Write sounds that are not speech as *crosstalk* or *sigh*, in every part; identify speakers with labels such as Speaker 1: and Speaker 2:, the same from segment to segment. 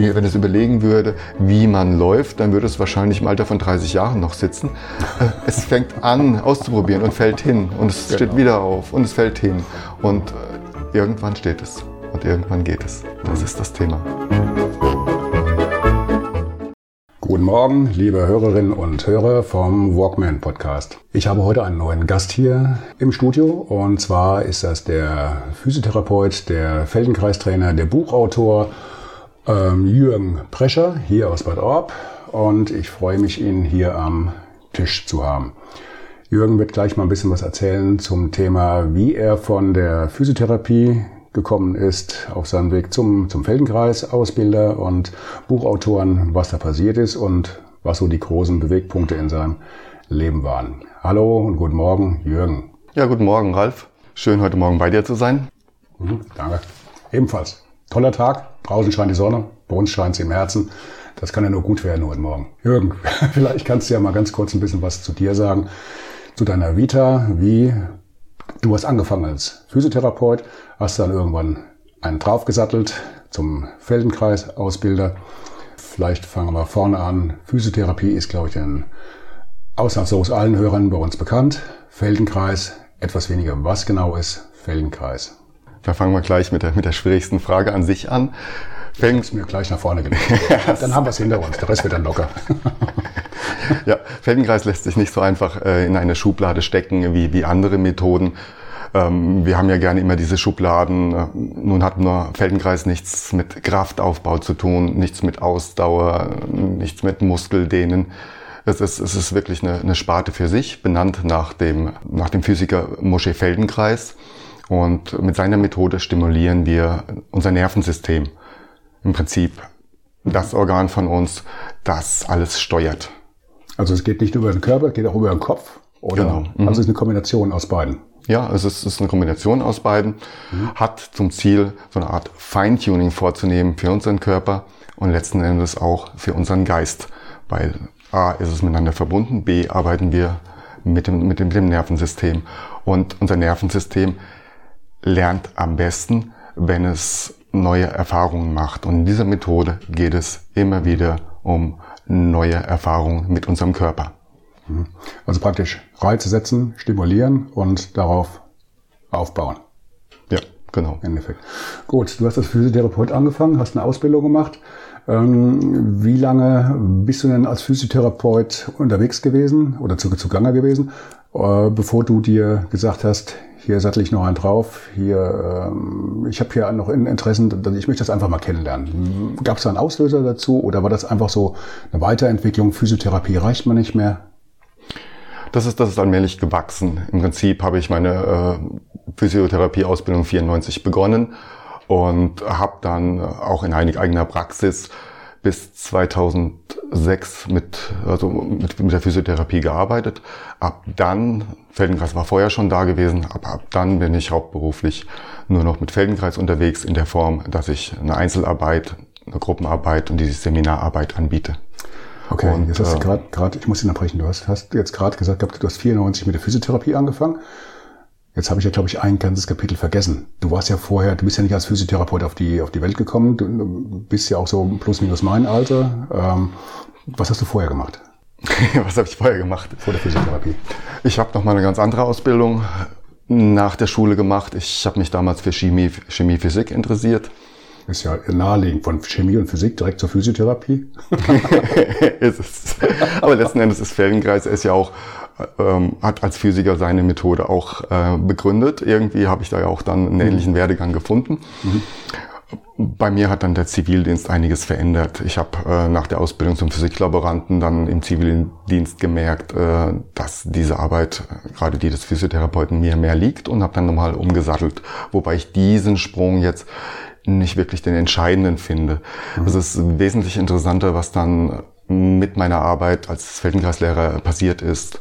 Speaker 1: wie, wenn es überlegen würde, wie man läuft, dann würde es wahrscheinlich im Alter von 30 Jahren noch sitzen. Äh, es fängt an auszuprobieren und fällt hin und es genau. steht wieder auf und es fällt hin und äh, irgendwann steht es und irgendwann geht es. Das ist das Thema.
Speaker 2: Guten Morgen, liebe Hörerinnen und Hörer vom Walkman Podcast. Ich habe heute einen neuen Gast hier im Studio und zwar ist das der Physiotherapeut, der Feldenkreistrainer, der Buchautor ähm, Jürgen Prescher hier aus Bad Orb und ich freue mich, ihn hier am Tisch zu haben. Jürgen wird gleich mal ein bisschen was erzählen zum Thema, wie er von der Physiotherapie gekommen ist auf seinem Weg zum, zum Feldenkreis, Ausbilder und Buchautoren, was da passiert ist und was so die großen Bewegpunkte in seinem Leben waren. Hallo und guten Morgen, Jürgen.
Speaker 1: Ja, guten Morgen, Ralf. Schön, heute Morgen bei dir zu sein.
Speaker 2: Mhm, danke. Ebenfalls. Toller Tag. Draußen scheint die Sonne. Bei uns scheint sie im Herzen. Das kann ja nur gut werden heute Morgen. Jürgen, *laughs* vielleicht kannst du ja mal ganz kurz ein bisschen was zu dir sagen. Zu deiner Vita. Wie Du hast angefangen als Physiotherapeut, hast dann irgendwann einen draufgesattelt zum Feldenkreis-Ausbilder. Vielleicht fangen wir vorne an. Physiotherapie ist, glaube ich, den ausnahmslos allen Hörern bei uns bekannt. Feldenkreis, etwas weniger. Was genau ist Feldenkreis?
Speaker 1: Da fangen wir gleich mit der, mit der schwierigsten Frage an sich an.
Speaker 2: Ist mir gleich nach vorne gelegt. *laughs* dann haben wir es hinter uns. Der Rest wird dann locker. *laughs*
Speaker 1: ja, Feldenkreis lässt sich nicht so einfach äh, in eine Schublade stecken wie, wie andere Methoden. Ähm, wir haben ja gerne immer diese Schubladen. Äh, nun hat nur Feldenkreis nichts mit Kraftaufbau zu tun, nichts mit Ausdauer, nichts mit Muskeldehnen. Es ist, es ist wirklich eine, eine Sparte für sich, benannt nach dem, nach dem Physiker Moshe Feldenkreis. Und mit seiner Methode stimulieren wir unser Nervensystem. Im Prinzip das Organ von uns, das alles steuert.
Speaker 2: Also es geht nicht über den Körper, es geht auch über den Kopf. Oder? Genau. Mhm. Also es ist eine Kombination aus beiden.
Speaker 1: Ja, es ist, es ist eine Kombination aus beiden. Mhm. Hat zum Ziel, so eine Art Feintuning vorzunehmen für unseren Körper und letzten Endes auch für unseren Geist. Weil A ist es miteinander verbunden, B arbeiten wir mit dem, mit dem, mit dem Nervensystem. Und unser Nervensystem lernt am besten, wenn es neue Erfahrungen macht. Und in dieser Methode geht es immer wieder um neue Erfahrungen mit unserem Körper.
Speaker 2: Mhm. Also praktisch Reize setzen, stimulieren und darauf aufbauen.
Speaker 1: Ja, genau.
Speaker 2: Im Endeffekt. Gut, du hast als Physiotherapeut angefangen, hast eine Ausbildung gemacht. Ähm, wie lange bist du denn als Physiotherapeut unterwegs gewesen oder zu, zugange gewesen, äh, bevor du dir gesagt hast, hier sattel ich noch einen drauf, hier, ähm, ich habe hier noch Interessen, ich möchte das einfach mal kennenlernen. Gab es da einen Auslöser dazu oder war das einfach so eine Weiterentwicklung, Physiotherapie reicht man nicht mehr?
Speaker 1: Das ist, das ist allmählich gewachsen. Im Prinzip habe ich meine äh, Physiotherapie-Ausbildung 94 begonnen und habe dann auch in eigener Praxis bis 2006 mit, also mit, mit der Physiotherapie gearbeitet. Ab dann, Feldenkreis war vorher schon da gewesen, aber ab dann bin ich hauptberuflich nur noch mit Feldenkreis unterwegs in der Form, dass ich eine Einzelarbeit, eine Gruppenarbeit und diese Seminararbeit anbiete.
Speaker 2: Okay, und, jetzt hast du äh, gerade, ich muss dich unterbrechen, du hast, hast jetzt gerade gesagt, du hast 94 mit der Physiotherapie angefangen. Jetzt habe ich ja, glaube ich, ein ganzes Kapitel vergessen. Du warst ja vorher, du bist ja nicht als Physiotherapeut auf die, auf die Welt gekommen. Du bist ja auch so plus minus mein Alter. Ähm, was hast du vorher gemacht? *laughs*
Speaker 1: was habe ich vorher gemacht? Vor der Physiotherapie. Ich habe noch mal eine ganz andere Ausbildung nach der Schule gemacht. Ich habe mich damals für Chemie, Chemie, Physik interessiert.
Speaker 2: Ist ja naheliegend von Chemie und Physik direkt zur Physiotherapie. *laughs*
Speaker 1: ist es. Aber letzten Endes ist Feldenkreis ist ja auch ähm, hat als Physiker seine Methode auch äh, begründet. Irgendwie habe ich da ja auch dann einen ähnlichen mhm. Werdegang gefunden. Mhm. Bei mir hat dann der Zivildienst einiges verändert. Ich habe äh, nach der Ausbildung zum Physiklaboranten dann im Zivildienst gemerkt, äh, dass diese Arbeit, äh, gerade die des Physiotherapeuten, mir mehr liegt und habe dann nochmal umgesattelt. Wobei ich diesen Sprung jetzt nicht wirklich den entscheidenden finde. Mhm. Also es ist wesentlich interessanter, was dann mit meiner Arbeit als Feldenkreislehrer passiert ist.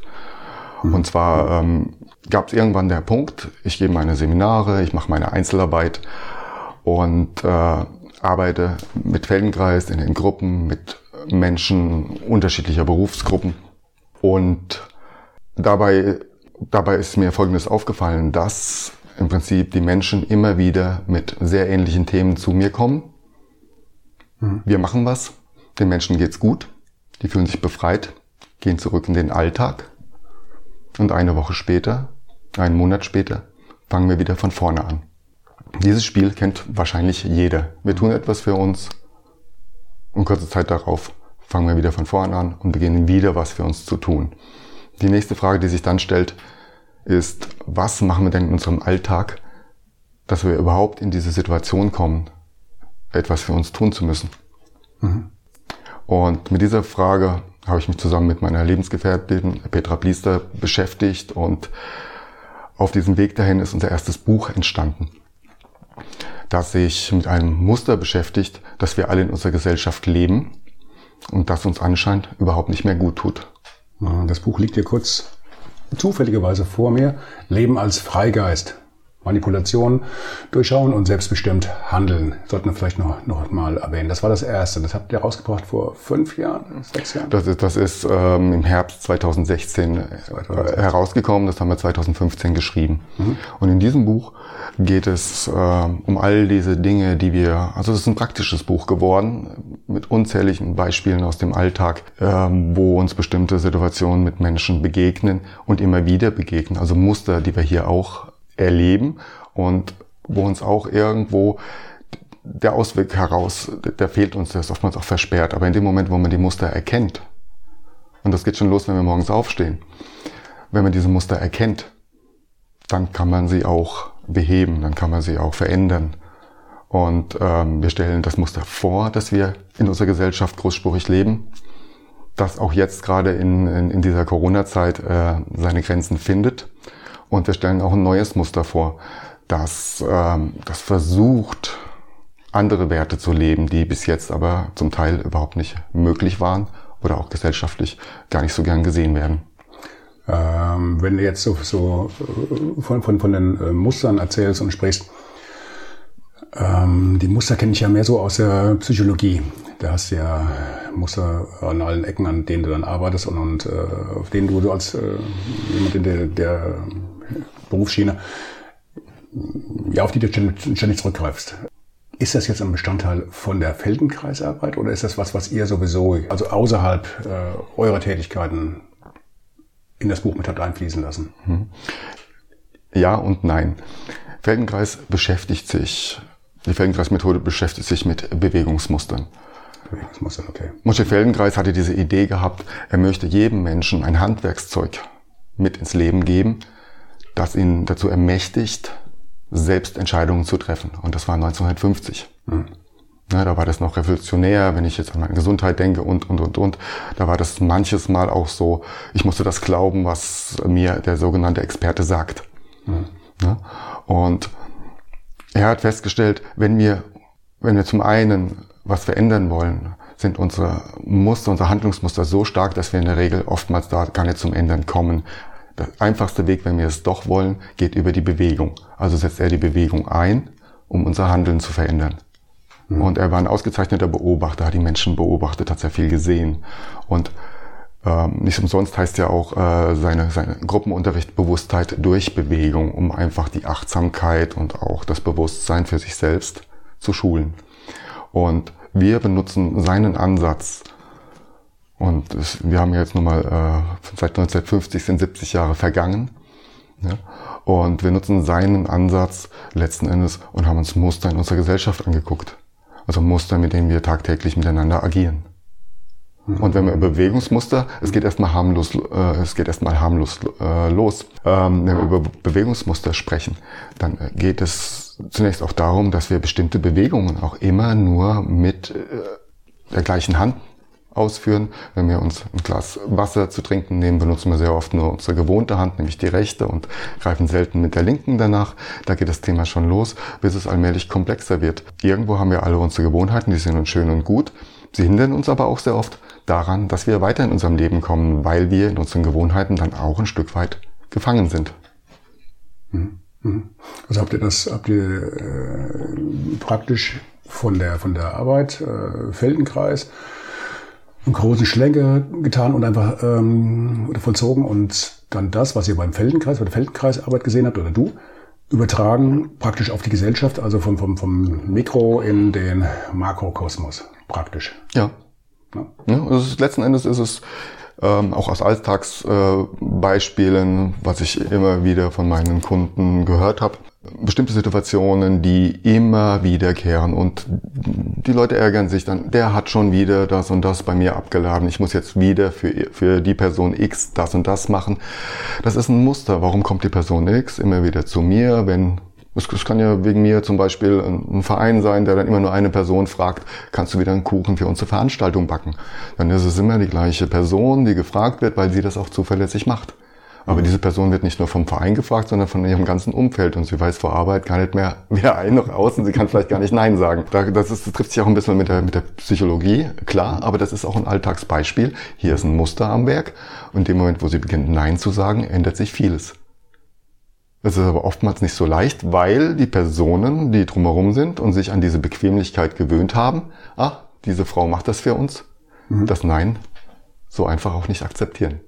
Speaker 1: Und zwar ähm, gab es irgendwann der Punkt, ich gebe meine Seminare, ich mache meine Einzelarbeit und äh, arbeite mit Feldenkreis in den Gruppen, mit Menschen unterschiedlicher Berufsgruppen. Und dabei, dabei ist mir Folgendes aufgefallen, dass im Prinzip die Menschen immer wieder mit sehr ähnlichen Themen zu mir kommen. Mhm. Wir machen was, den Menschen geht's gut, die fühlen sich befreit, gehen zurück in den Alltag. Und eine Woche später, einen Monat später, fangen wir wieder von vorne an. Dieses Spiel kennt wahrscheinlich jeder. Wir tun etwas für uns und kurze Zeit darauf fangen wir wieder von vorne an und beginnen wieder was für uns zu tun. Die nächste Frage, die sich dann stellt, ist, was machen wir denn in unserem Alltag, dass wir überhaupt in diese Situation kommen, etwas für uns tun zu müssen? Mhm. Und mit dieser Frage habe ich mich zusammen mit meiner Lebensgefährtin Petra Bliester beschäftigt und auf diesem Weg dahin ist unser erstes Buch entstanden, das sich mit einem Muster beschäftigt, das wir alle in unserer Gesellschaft leben und das uns anscheinend überhaupt nicht mehr gut tut.
Speaker 2: Das Buch liegt hier kurz zufälligerweise vor mir. Leben als Freigeist. Manipulation durchschauen und selbstbestimmt handeln. Sollten wir vielleicht noch, noch mal erwähnen. Das war das erste. Das habt ihr rausgebracht vor fünf Jahren,
Speaker 1: sechs Jahren? Das ist, das ist ähm, im Herbst 2016, 2016, äh, herausgekommen. Das haben wir 2015 geschrieben. Mhm. Und in diesem Buch geht es äh, um all diese Dinge, die wir, also es ist ein praktisches Buch geworden, mit unzähligen Beispielen aus dem Alltag, äh, wo uns bestimmte Situationen mit Menschen begegnen und immer wieder begegnen. Also Muster, die wir hier auch erleben und wo uns auch irgendwo der Ausweg heraus, der fehlt uns, der ist oftmals auch versperrt. Aber in dem Moment, wo man die Muster erkennt, und das geht schon los, wenn wir morgens aufstehen, wenn man diese Muster erkennt, dann kann man sie auch beheben, dann kann man sie auch verändern. Und ähm, wir stellen das Muster vor, dass wir in unserer Gesellschaft großspurig leben, das auch jetzt gerade in, in, in dieser Corona-Zeit äh, seine Grenzen findet. Und wir stellen auch ein neues Muster vor, das, ähm, das versucht, andere Werte zu leben, die bis jetzt aber zum Teil überhaupt nicht möglich waren oder auch gesellschaftlich gar nicht so gern gesehen werden.
Speaker 2: Ähm, wenn du jetzt so, so äh, von, von, von den äh, Mustern erzählst und sprichst, ähm, die Muster kenne ich ja mehr so aus der Psychologie. Da hast du ja Muster an allen Ecken, an denen du dann arbeitest und, und äh, auf denen du, als äh, jemand der, der Berufsschiene, ja, auf die du ständig zurückgreifst. Ist das jetzt ein Bestandteil von der Feldenkreisarbeit oder ist das was, was ihr sowieso, also außerhalb äh, eurer Tätigkeiten in das Buch mit habt einfließen lassen? Mhm.
Speaker 1: Ja und nein. Feldenkreis beschäftigt sich, die Feldenkreismethode beschäftigt sich mit Bewegungsmustern. Bewegungsmustern, okay. Moshe Feldenkreis hatte diese Idee gehabt, er möchte jedem Menschen ein Handwerkszeug mit ins Leben geben, das ihn dazu ermächtigt, selbst Entscheidungen zu treffen. Und das war 1950. Mhm. Ja, da war das noch revolutionär, wenn ich jetzt an meine Gesundheit denke und, und, und, und. Da war das manches Mal auch so, ich musste das glauben, was mir der sogenannte Experte sagt. Mhm. Ja, und er hat festgestellt, wenn wir, wenn wir zum einen was verändern wollen, sind unsere Muster, unsere Handlungsmuster so stark, dass wir in der Regel oftmals da gar nicht zum Ändern kommen. Der einfachste Weg, wenn wir es doch wollen, geht über die Bewegung. Also setzt er die Bewegung ein, um unser Handeln zu verändern. Mhm. Und er war ein ausgezeichneter Beobachter, hat die Menschen beobachtet, hat sehr viel gesehen. Und ähm, nicht umsonst heißt ja auch äh, seine, seine Gruppenunterricht Bewusstheit durch Bewegung, um einfach die Achtsamkeit und auch das Bewusstsein für sich selbst zu schulen. Und wir benutzen seinen Ansatz, und das, wir haben jetzt nun mal äh, seit 1950 sind 70 Jahre vergangen. Ja? Und wir nutzen seinen Ansatz letzten Endes und haben uns Muster in unserer Gesellschaft angeguckt. Also Muster, mit denen wir tagtäglich miteinander agieren. Mhm. Und wenn wir über Bewegungsmuster, es geht erstmal harmlos, äh, es geht erstmal harmlos äh, los. Ähm, wenn wir über Bewegungsmuster sprechen, dann äh, geht es zunächst auch darum, dass wir bestimmte Bewegungen auch immer nur mit äh, der gleichen Hand ausführen. Wenn wir uns ein Glas Wasser zu trinken nehmen, benutzen wir sehr oft nur unsere gewohnte Hand, nämlich die rechte und greifen selten mit der linken danach. Da geht das Thema schon los, bis es allmählich komplexer wird. Irgendwo haben wir alle unsere Gewohnheiten, die sind uns schön und gut. Sie hindern uns aber auch sehr oft daran, dass wir weiter in unserem Leben kommen, weil wir in unseren Gewohnheiten dann auch ein Stück weit gefangen sind.
Speaker 2: Mhm. Mhm. Also habt ihr das, habt ihr äh, praktisch von der von der Arbeit, äh, Feldenkreis, einen großen Schlenker getan und einfach ähm, vollzogen und dann das, was ihr beim Feldenkreis, bei der Feldenkreisarbeit gesehen habt oder du, übertragen praktisch auf die Gesellschaft, also vom, vom, vom Mikro in den Makrokosmos praktisch.
Speaker 1: Ja. ja. ja also letzten Endes ist es ähm, auch aus Alltagsbeispielen, äh, was ich immer wieder von meinen Kunden gehört habe, bestimmte Situationen, die immer wiederkehren und die Leute ärgern sich dann, der hat schon wieder das und das bei mir abgeladen, ich muss jetzt wieder für, für die Person X das und das machen. Das ist ein Muster. Warum kommt die Person X immer wieder zu mir, wenn es, kann ja wegen mir zum Beispiel ein Verein sein, der dann immer nur eine Person fragt, kannst du wieder einen Kuchen für unsere Veranstaltung backen? Dann ist es immer die gleiche Person, die gefragt wird, weil sie das auch zuverlässig macht. Aber diese Person wird nicht nur vom Verein gefragt, sondern von ihrem ganzen Umfeld. Und sie weiß vor Arbeit gar nicht mehr, *laughs* weder ein noch aus. Und sie kann vielleicht gar nicht Nein sagen. Das, ist, das trifft sich auch ein bisschen mit der, mit der Psychologie, klar. Aber das ist auch ein Alltagsbeispiel. Hier ist ein Muster am Werk. Und in dem Moment, wo sie beginnt, Nein zu sagen, ändert sich vieles. Das ist aber oftmals nicht so leicht, weil die Personen, die drumherum sind und sich an diese Bequemlichkeit gewöhnt haben, ah, diese Frau macht das für uns, mhm. das Nein so einfach auch nicht akzeptieren.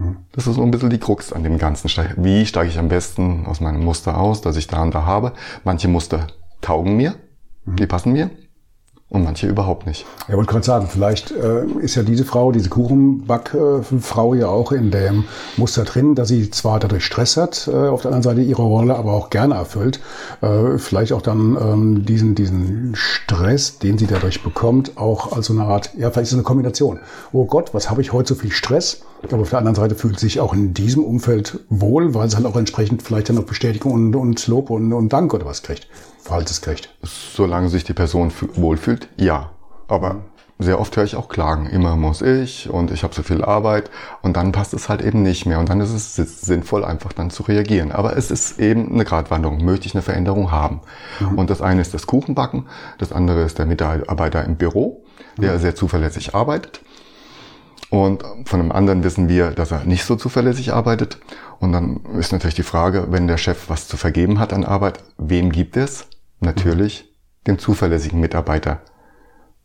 Speaker 1: Mhm. Das ist so ein bisschen die Krux an dem Ganzen. Wie steige ich am besten aus meinem Muster aus, das ich da und da habe? Manche Muster taugen mir, mhm. die passen mir und manche überhaupt nicht.
Speaker 2: Ja, wollte gerade sagen, vielleicht äh, ist ja diese Frau, diese Kuchenbackfrau ja auch in dem Muster drin, dass sie zwar dadurch Stress hat, äh, auf der anderen Seite ihre Rolle aber auch gerne erfüllt. Äh, vielleicht auch dann ähm, diesen, diesen Stress, den sie dadurch bekommt, auch als so eine Art, ja, vielleicht ist es eine Kombination. Oh Gott, was habe ich heute so viel Stress? Aber auf der anderen Seite fühlt sich auch in diesem Umfeld wohl, weil es halt auch entsprechend vielleicht dann noch Bestätigung und, und Lob und, und Dank oder was kriegt. Verhaltensgerecht.
Speaker 1: Solange sich die Person wohlfühlt, ja. Aber sehr oft höre ich auch Klagen. Immer muss ich und ich habe so viel Arbeit und dann passt es halt eben nicht mehr. Und dann ist es sinnvoll, einfach dann zu reagieren. Aber es ist eben eine Gratwanderung. Möchte ich eine Veränderung haben? Mhm. Und das eine ist das Kuchenbacken, das andere ist der Mitarbeiter im Büro, der mhm. sehr zuverlässig arbeitet. Und von einem anderen wissen wir, dass er nicht so zuverlässig arbeitet. Und dann ist natürlich die Frage, wenn der Chef was zu vergeben hat an Arbeit, wem gibt es? Natürlich mhm. dem zuverlässigen Mitarbeiter.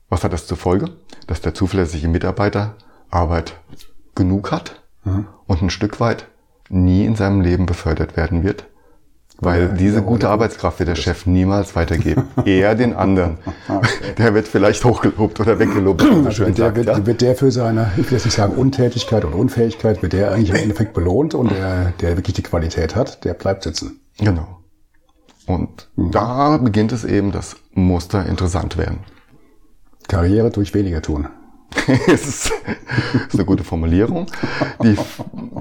Speaker 1: Was hat das zur Folge? Dass der zuverlässige Mitarbeiter Arbeit genug hat mhm. und ein Stück weit nie in seinem Leben befördert werden wird, weil diese gute Arbeitskraft wird der Chef niemals weitergeben. Eher den anderen. *laughs* Der wird vielleicht hochgelobt oder weggelobt.
Speaker 2: Also wird, der, sagt, wird, ja? wird, der für seine, ich will jetzt nicht sagen Untätigkeit oder Unfähigkeit, wird der eigentlich im Endeffekt belohnt und der, der wirklich die Qualität hat, der bleibt sitzen.
Speaker 1: Genau. Und mhm. da beginnt es eben, dass Muster interessant werden.
Speaker 2: Karriere durch weniger tun. *laughs*
Speaker 1: das ist, eine gute Formulierung. Die,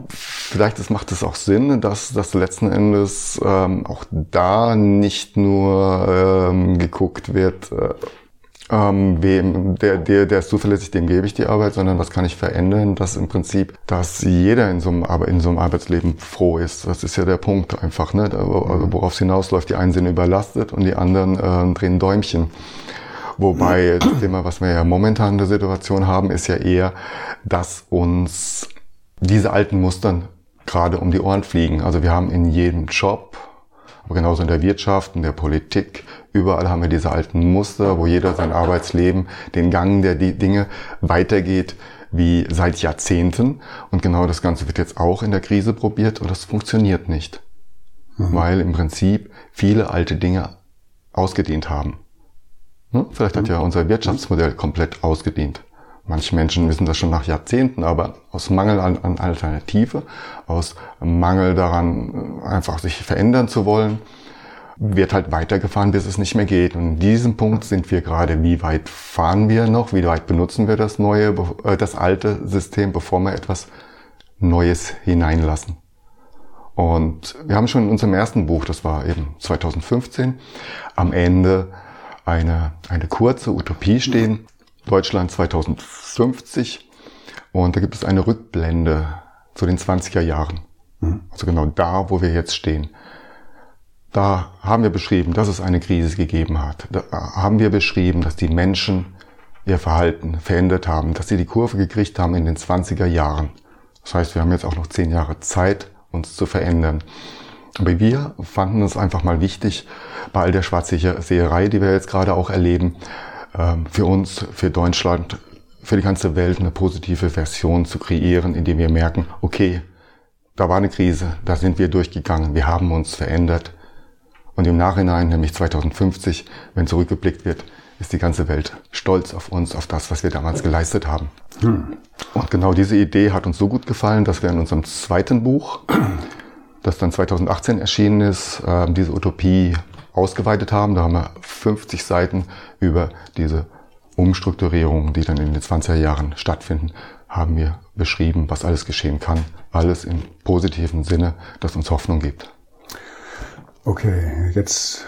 Speaker 1: vielleicht das macht es auch Sinn, dass, dass letzten Endes ähm, auch da nicht nur ähm, geguckt wird, äh, ähm, wem, der, der, der ist zuverlässig, dem gebe ich die Arbeit, sondern was kann ich verändern, dass im Prinzip, dass jeder in so einem, in so einem Arbeitsleben froh ist. Das ist ja der Punkt einfach, ne? worauf es hinausläuft. Die einen sind überlastet und die anderen äh, drehen Däumchen. Wobei das Thema, was wir ja momentan in der Situation haben, ist ja eher, dass uns diese alten Mustern gerade um die Ohren fliegen. Also wir haben in jedem Job, aber genauso in der Wirtschaft, in der Politik, überall haben wir diese alten Muster, wo jeder sein Arbeitsleben, den Gang der Dinge weitergeht wie seit Jahrzehnten. Und genau das Ganze wird jetzt auch in der Krise probiert und das funktioniert nicht. Mhm. Weil im Prinzip viele alte Dinge ausgedehnt haben. Ne? Vielleicht hat ja unser Wirtschaftsmodell komplett ausgedient. Manche Menschen wissen das schon nach Jahrzehnten, aber aus Mangel an, an Alternative, aus Mangel daran, einfach sich verändern zu wollen, wird halt weitergefahren, bis es nicht mehr geht. Und in diesem Punkt sind wir gerade. Wie weit fahren wir noch? Wie weit benutzen wir das neue, äh, das alte System, bevor wir etwas Neues hineinlassen? Und wir haben schon in unserem ersten Buch, das war eben 2015, am Ende eine, eine kurze Utopie stehen. Deutschland 2050. Und da gibt es eine Rückblende zu den 20er Jahren. Mhm. Also genau da, wo wir jetzt stehen. Da haben wir beschrieben, dass es eine Krise gegeben hat. Da haben wir beschrieben, dass die Menschen ihr Verhalten verändert haben, dass sie die Kurve gekriegt haben in den 20er Jahren. Das heißt, wir haben jetzt auch noch zehn Jahre Zeit, uns zu verändern. Aber wir fanden es einfach mal wichtig, bei all der Schwarzseherei, die wir jetzt gerade auch erleben, ähm, für uns, für Deutschland, für die ganze Welt eine positive Version zu kreieren, indem wir merken, okay, da war eine Krise, da sind wir durchgegangen, wir haben uns verändert. Und im Nachhinein, nämlich 2050, wenn zurückgeblickt wird, ist die ganze Welt stolz auf uns, auf das, was wir damals geleistet haben. Hm. Und genau diese Idee hat uns so gut gefallen, dass wir in unserem zweiten Buch, das dann 2018 erschienen ist, ähm, diese Utopie ausgeweitet haben. Da haben wir 50 Seiten über diese Umstrukturierungen, die dann in den 20er Jahren stattfinden, haben wir beschrieben, was alles geschehen kann. Alles im positiven Sinne, das uns Hoffnung gibt.
Speaker 2: Okay, jetzt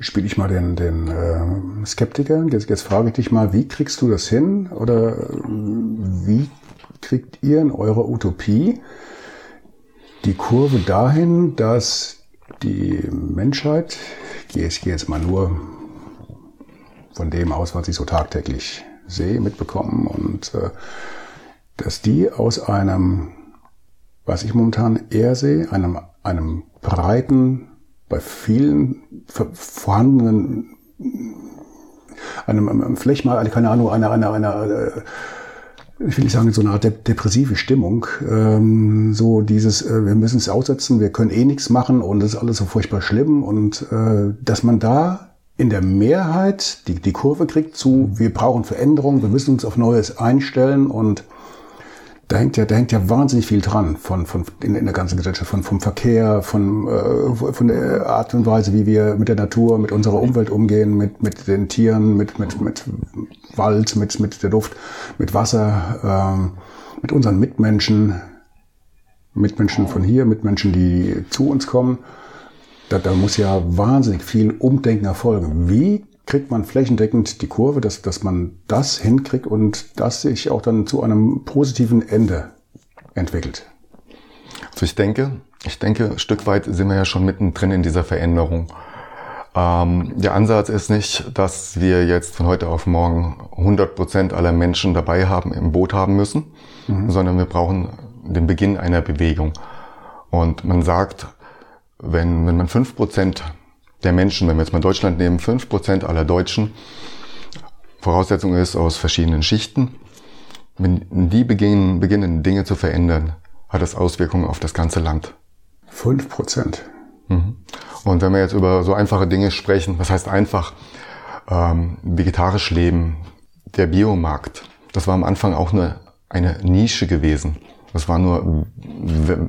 Speaker 2: spiele ich mal den, den äh, Skeptiker. Jetzt, jetzt frage ich dich mal, wie kriegst du das hin? Oder äh, wie kriegt ihr in eurer Utopie die Kurve dahin, dass die Menschheit, ich gehe jetzt mal nur von dem aus, was ich so tagtäglich sehe, mitbekommen und äh, dass die aus einem, was ich momentan eher sehe, einem, einem breiten, bei vielen vorhandenen, einem, vielleicht mal, keine Ahnung, einer, einer, einer, äh, ich will nicht sagen, so eine Art depressive Stimmung. Ähm, so dieses, äh, wir müssen es aussetzen, wir können eh nichts machen und es ist alles so furchtbar schlimm. Und äh, dass man da in der Mehrheit die, die Kurve kriegt zu, wir brauchen Veränderung, wir müssen uns auf Neues einstellen und da hängt ja, da hängt ja wahnsinnig viel dran von, von in, in der ganzen Gesellschaft, von vom Verkehr, von, äh, von der Art und Weise, wie wir mit der Natur, mit unserer Umwelt umgehen, mit, mit den Tieren, mit, mit, mit Wald, mit, mit der Luft, mit Wasser, ähm, mit unseren Mitmenschen, Mitmenschen von hier, Mitmenschen, die zu uns kommen. Da, da muss ja wahnsinnig viel Umdenken erfolgen. Wie kriegt man flächendeckend die Kurve, dass, dass man das hinkriegt und das sich auch dann zu einem positiven Ende entwickelt?
Speaker 1: Also ich denke, ich denke, ein Stück weit sind wir ja schon mittendrin in dieser Veränderung. Ähm, der Ansatz ist nicht, dass wir jetzt von heute auf morgen 100 Prozent aller Menschen dabei haben, im Boot haben müssen, mhm. sondern wir brauchen den Beginn einer Bewegung. Und man sagt, wenn, wenn man fünf Prozent der Menschen, wenn wir jetzt mal Deutschland nehmen, fünf Prozent aller Deutschen, Voraussetzung ist aus verschiedenen Schichten, wenn die beginnen, beginnen Dinge zu verändern, hat das Auswirkungen auf das ganze Land.
Speaker 2: Fünf Prozent.
Speaker 1: Mhm. Und wenn wir jetzt über so einfache Dinge sprechen, was heißt einfach? Ähm, vegetarisch leben, der Biomarkt, das war am Anfang auch eine, eine Nische gewesen. Das war nur,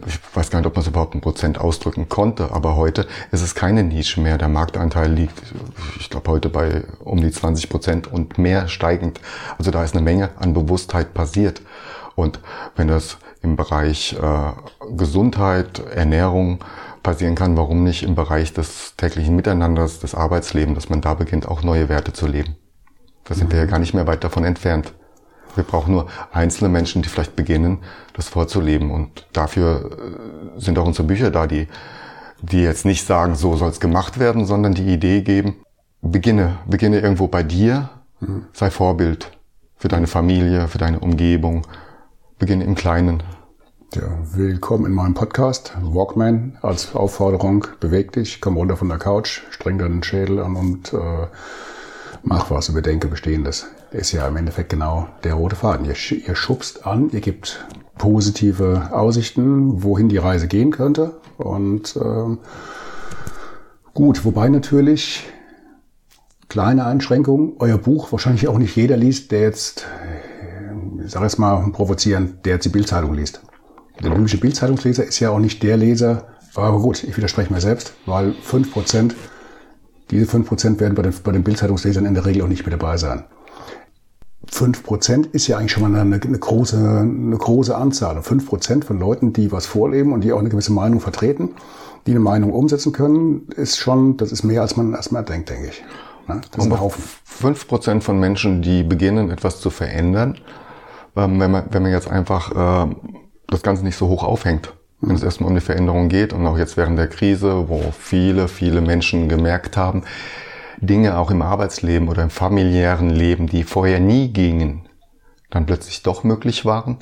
Speaker 1: ich weiß gar nicht, ob man es überhaupt ein Prozent ausdrücken konnte, aber heute ist es keine Nische mehr. Der Marktanteil liegt, ich glaube, heute bei um die 20 Prozent und mehr steigend. Also da ist eine Menge an Bewusstheit passiert. Und wenn das im Bereich äh, Gesundheit, Ernährung passieren kann, warum nicht im Bereich des täglichen Miteinanders, des Arbeitslebens, dass man da beginnt, auch neue Werte zu leben. Da sind wir ja gar nicht mehr weit davon entfernt. Wir brauchen nur einzelne Menschen, die vielleicht beginnen, das vorzuleben. Und dafür äh, sind auch unsere Bücher da, die, die jetzt nicht sagen, so soll es gemacht werden, sondern die Idee geben, beginne, beginne irgendwo bei dir, mhm. sei Vorbild für deine Familie, für deine Umgebung, beginne im Kleinen.
Speaker 2: Ja, willkommen in meinem Podcast Walkman als Aufforderung, beweg dich, komm runter von der Couch, streng deinen Schädel an und äh, mach was, überdenke Bestehendes ist ja im Endeffekt genau der rote Faden. Ihr, ihr schubst an, ihr gebt positive Aussichten, wohin die Reise gehen könnte. Und ähm, gut, wobei natürlich kleine Einschränkungen, euer Buch wahrscheinlich auch nicht jeder liest, der jetzt, ich sage jetzt mal provozierend, der jetzt die Bildzeitung liest. Der typische Bildzeitungsleser ist ja auch nicht der Leser, aber gut, ich widerspreche mir selbst, weil fünf Prozent, diese fünf Prozent werden bei den, bei den Bildzeitungslesern in der Regel auch nicht mit dabei sein. 5 Prozent ist ja eigentlich schon mal eine, eine, große, eine große Anzahl. Und 5 Prozent von Leuten, die was vorleben und die auch eine gewisse Meinung vertreten, die eine Meinung umsetzen können, ist schon, das ist mehr, als man erstmal denkt, denke ich.
Speaker 1: Ne? Das ist ein Haufen. 5 Prozent von Menschen, die beginnen, etwas zu verändern, ähm, wenn, man, wenn man jetzt einfach äh, das Ganze nicht so hoch aufhängt. Wenn es erstmal um die Veränderung geht und auch jetzt während der Krise, wo viele, viele Menschen gemerkt haben, Dinge auch im Arbeitsleben oder im familiären Leben, die vorher nie gingen, dann plötzlich doch möglich waren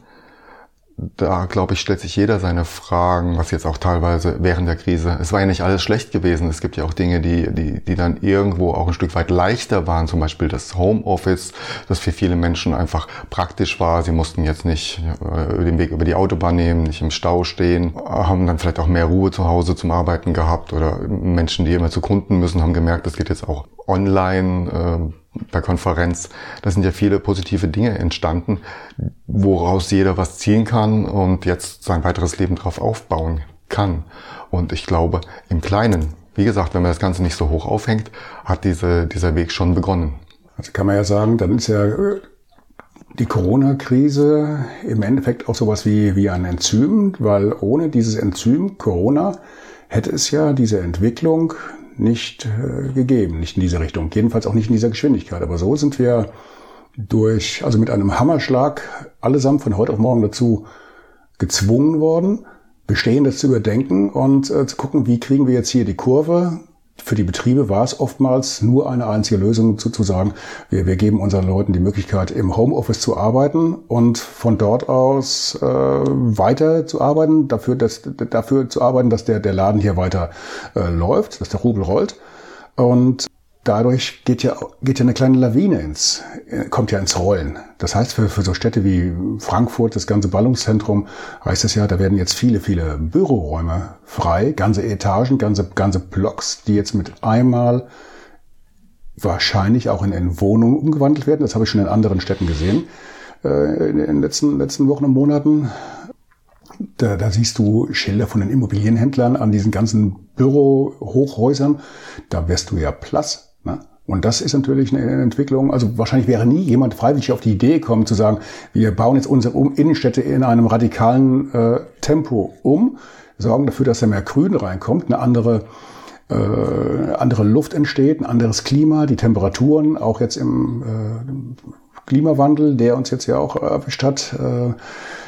Speaker 1: da glaube ich, stellt sich jeder seine Fragen, was jetzt auch teilweise während der Krise. Es war ja nicht alles schlecht gewesen. Es gibt ja auch Dinge, die, die, die dann irgendwo auch ein Stück weit leichter waren. Zum Beispiel das Homeoffice, das für viele Menschen einfach praktisch war. Sie mussten jetzt nicht äh, den Weg über die Autobahn nehmen, nicht im Stau stehen, haben dann vielleicht auch mehr Ruhe zu Hause zum Arbeiten gehabt oder Menschen, die immer zu Kunden müssen, haben gemerkt, das geht jetzt auch online. Äh, per Konferenz, da sind ja viele positive Dinge entstanden, woraus jeder was ziehen kann und jetzt sein weiteres Leben darauf aufbauen kann. Und ich glaube, im Kleinen, wie gesagt, wenn man das Ganze nicht so hoch aufhängt, hat diese, dieser Weg schon begonnen.
Speaker 2: Also kann man ja sagen, dann ist ja äh, die Corona-Krise im Endeffekt auch sowas wie, wie ein Enzym, weil ohne dieses Enzym Corona hätte es ja diese Entwicklung nicht äh, gegeben, nicht in diese Richtung, jedenfalls auch nicht in dieser Geschwindigkeit. Aber so sind wir durch, also mit einem Hammerschlag allesamt von heute auf morgen dazu gezwungen worden, Bestehendes zu überdenken und äh, zu gucken, wie kriegen wir jetzt hier die Kurve für die Betriebe war es oftmals nur eine einzige Lösung zu, zu sagen, wir, wir geben unseren Leuten die Möglichkeit, im Homeoffice zu arbeiten und von dort aus äh, weiter zu arbeiten, dafür, dass, dafür zu arbeiten, dass der, der Laden hier weiter äh, läuft, dass der Rubel rollt. Und dadurch geht ja, geht ja eine kleine Lawine ins, kommt ja ins Rollen. Das heißt, für, für so Städte wie Frankfurt, das ganze Ballungszentrum, heißt es ja, da werden jetzt viele, viele Büroräume frei, ganze Etagen, ganze, ganze Blocks, die jetzt mit einmal wahrscheinlich auch in, in Wohnungen umgewandelt werden. Das habe ich schon in anderen Städten gesehen, äh, in den letzten, letzten Wochen und Monaten. Da, da siehst du Schilder von den Immobilienhändlern an diesen ganzen Bürohochhäusern. Da wärst du ja Ne? Und das ist natürlich eine Entwicklung, also wahrscheinlich wäre nie jemand freiwillig auf die Idee gekommen zu sagen, wir bauen jetzt unsere Innenstädte in einem radikalen äh, Tempo um, sorgen dafür, dass da mehr Grün reinkommt, eine andere, äh, andere Luft entsteht, ein anderes Klima, die Temperaturen, auch jetzt im äh, Klimawandel, der uns jetzt ja auch erwischt hat, äh,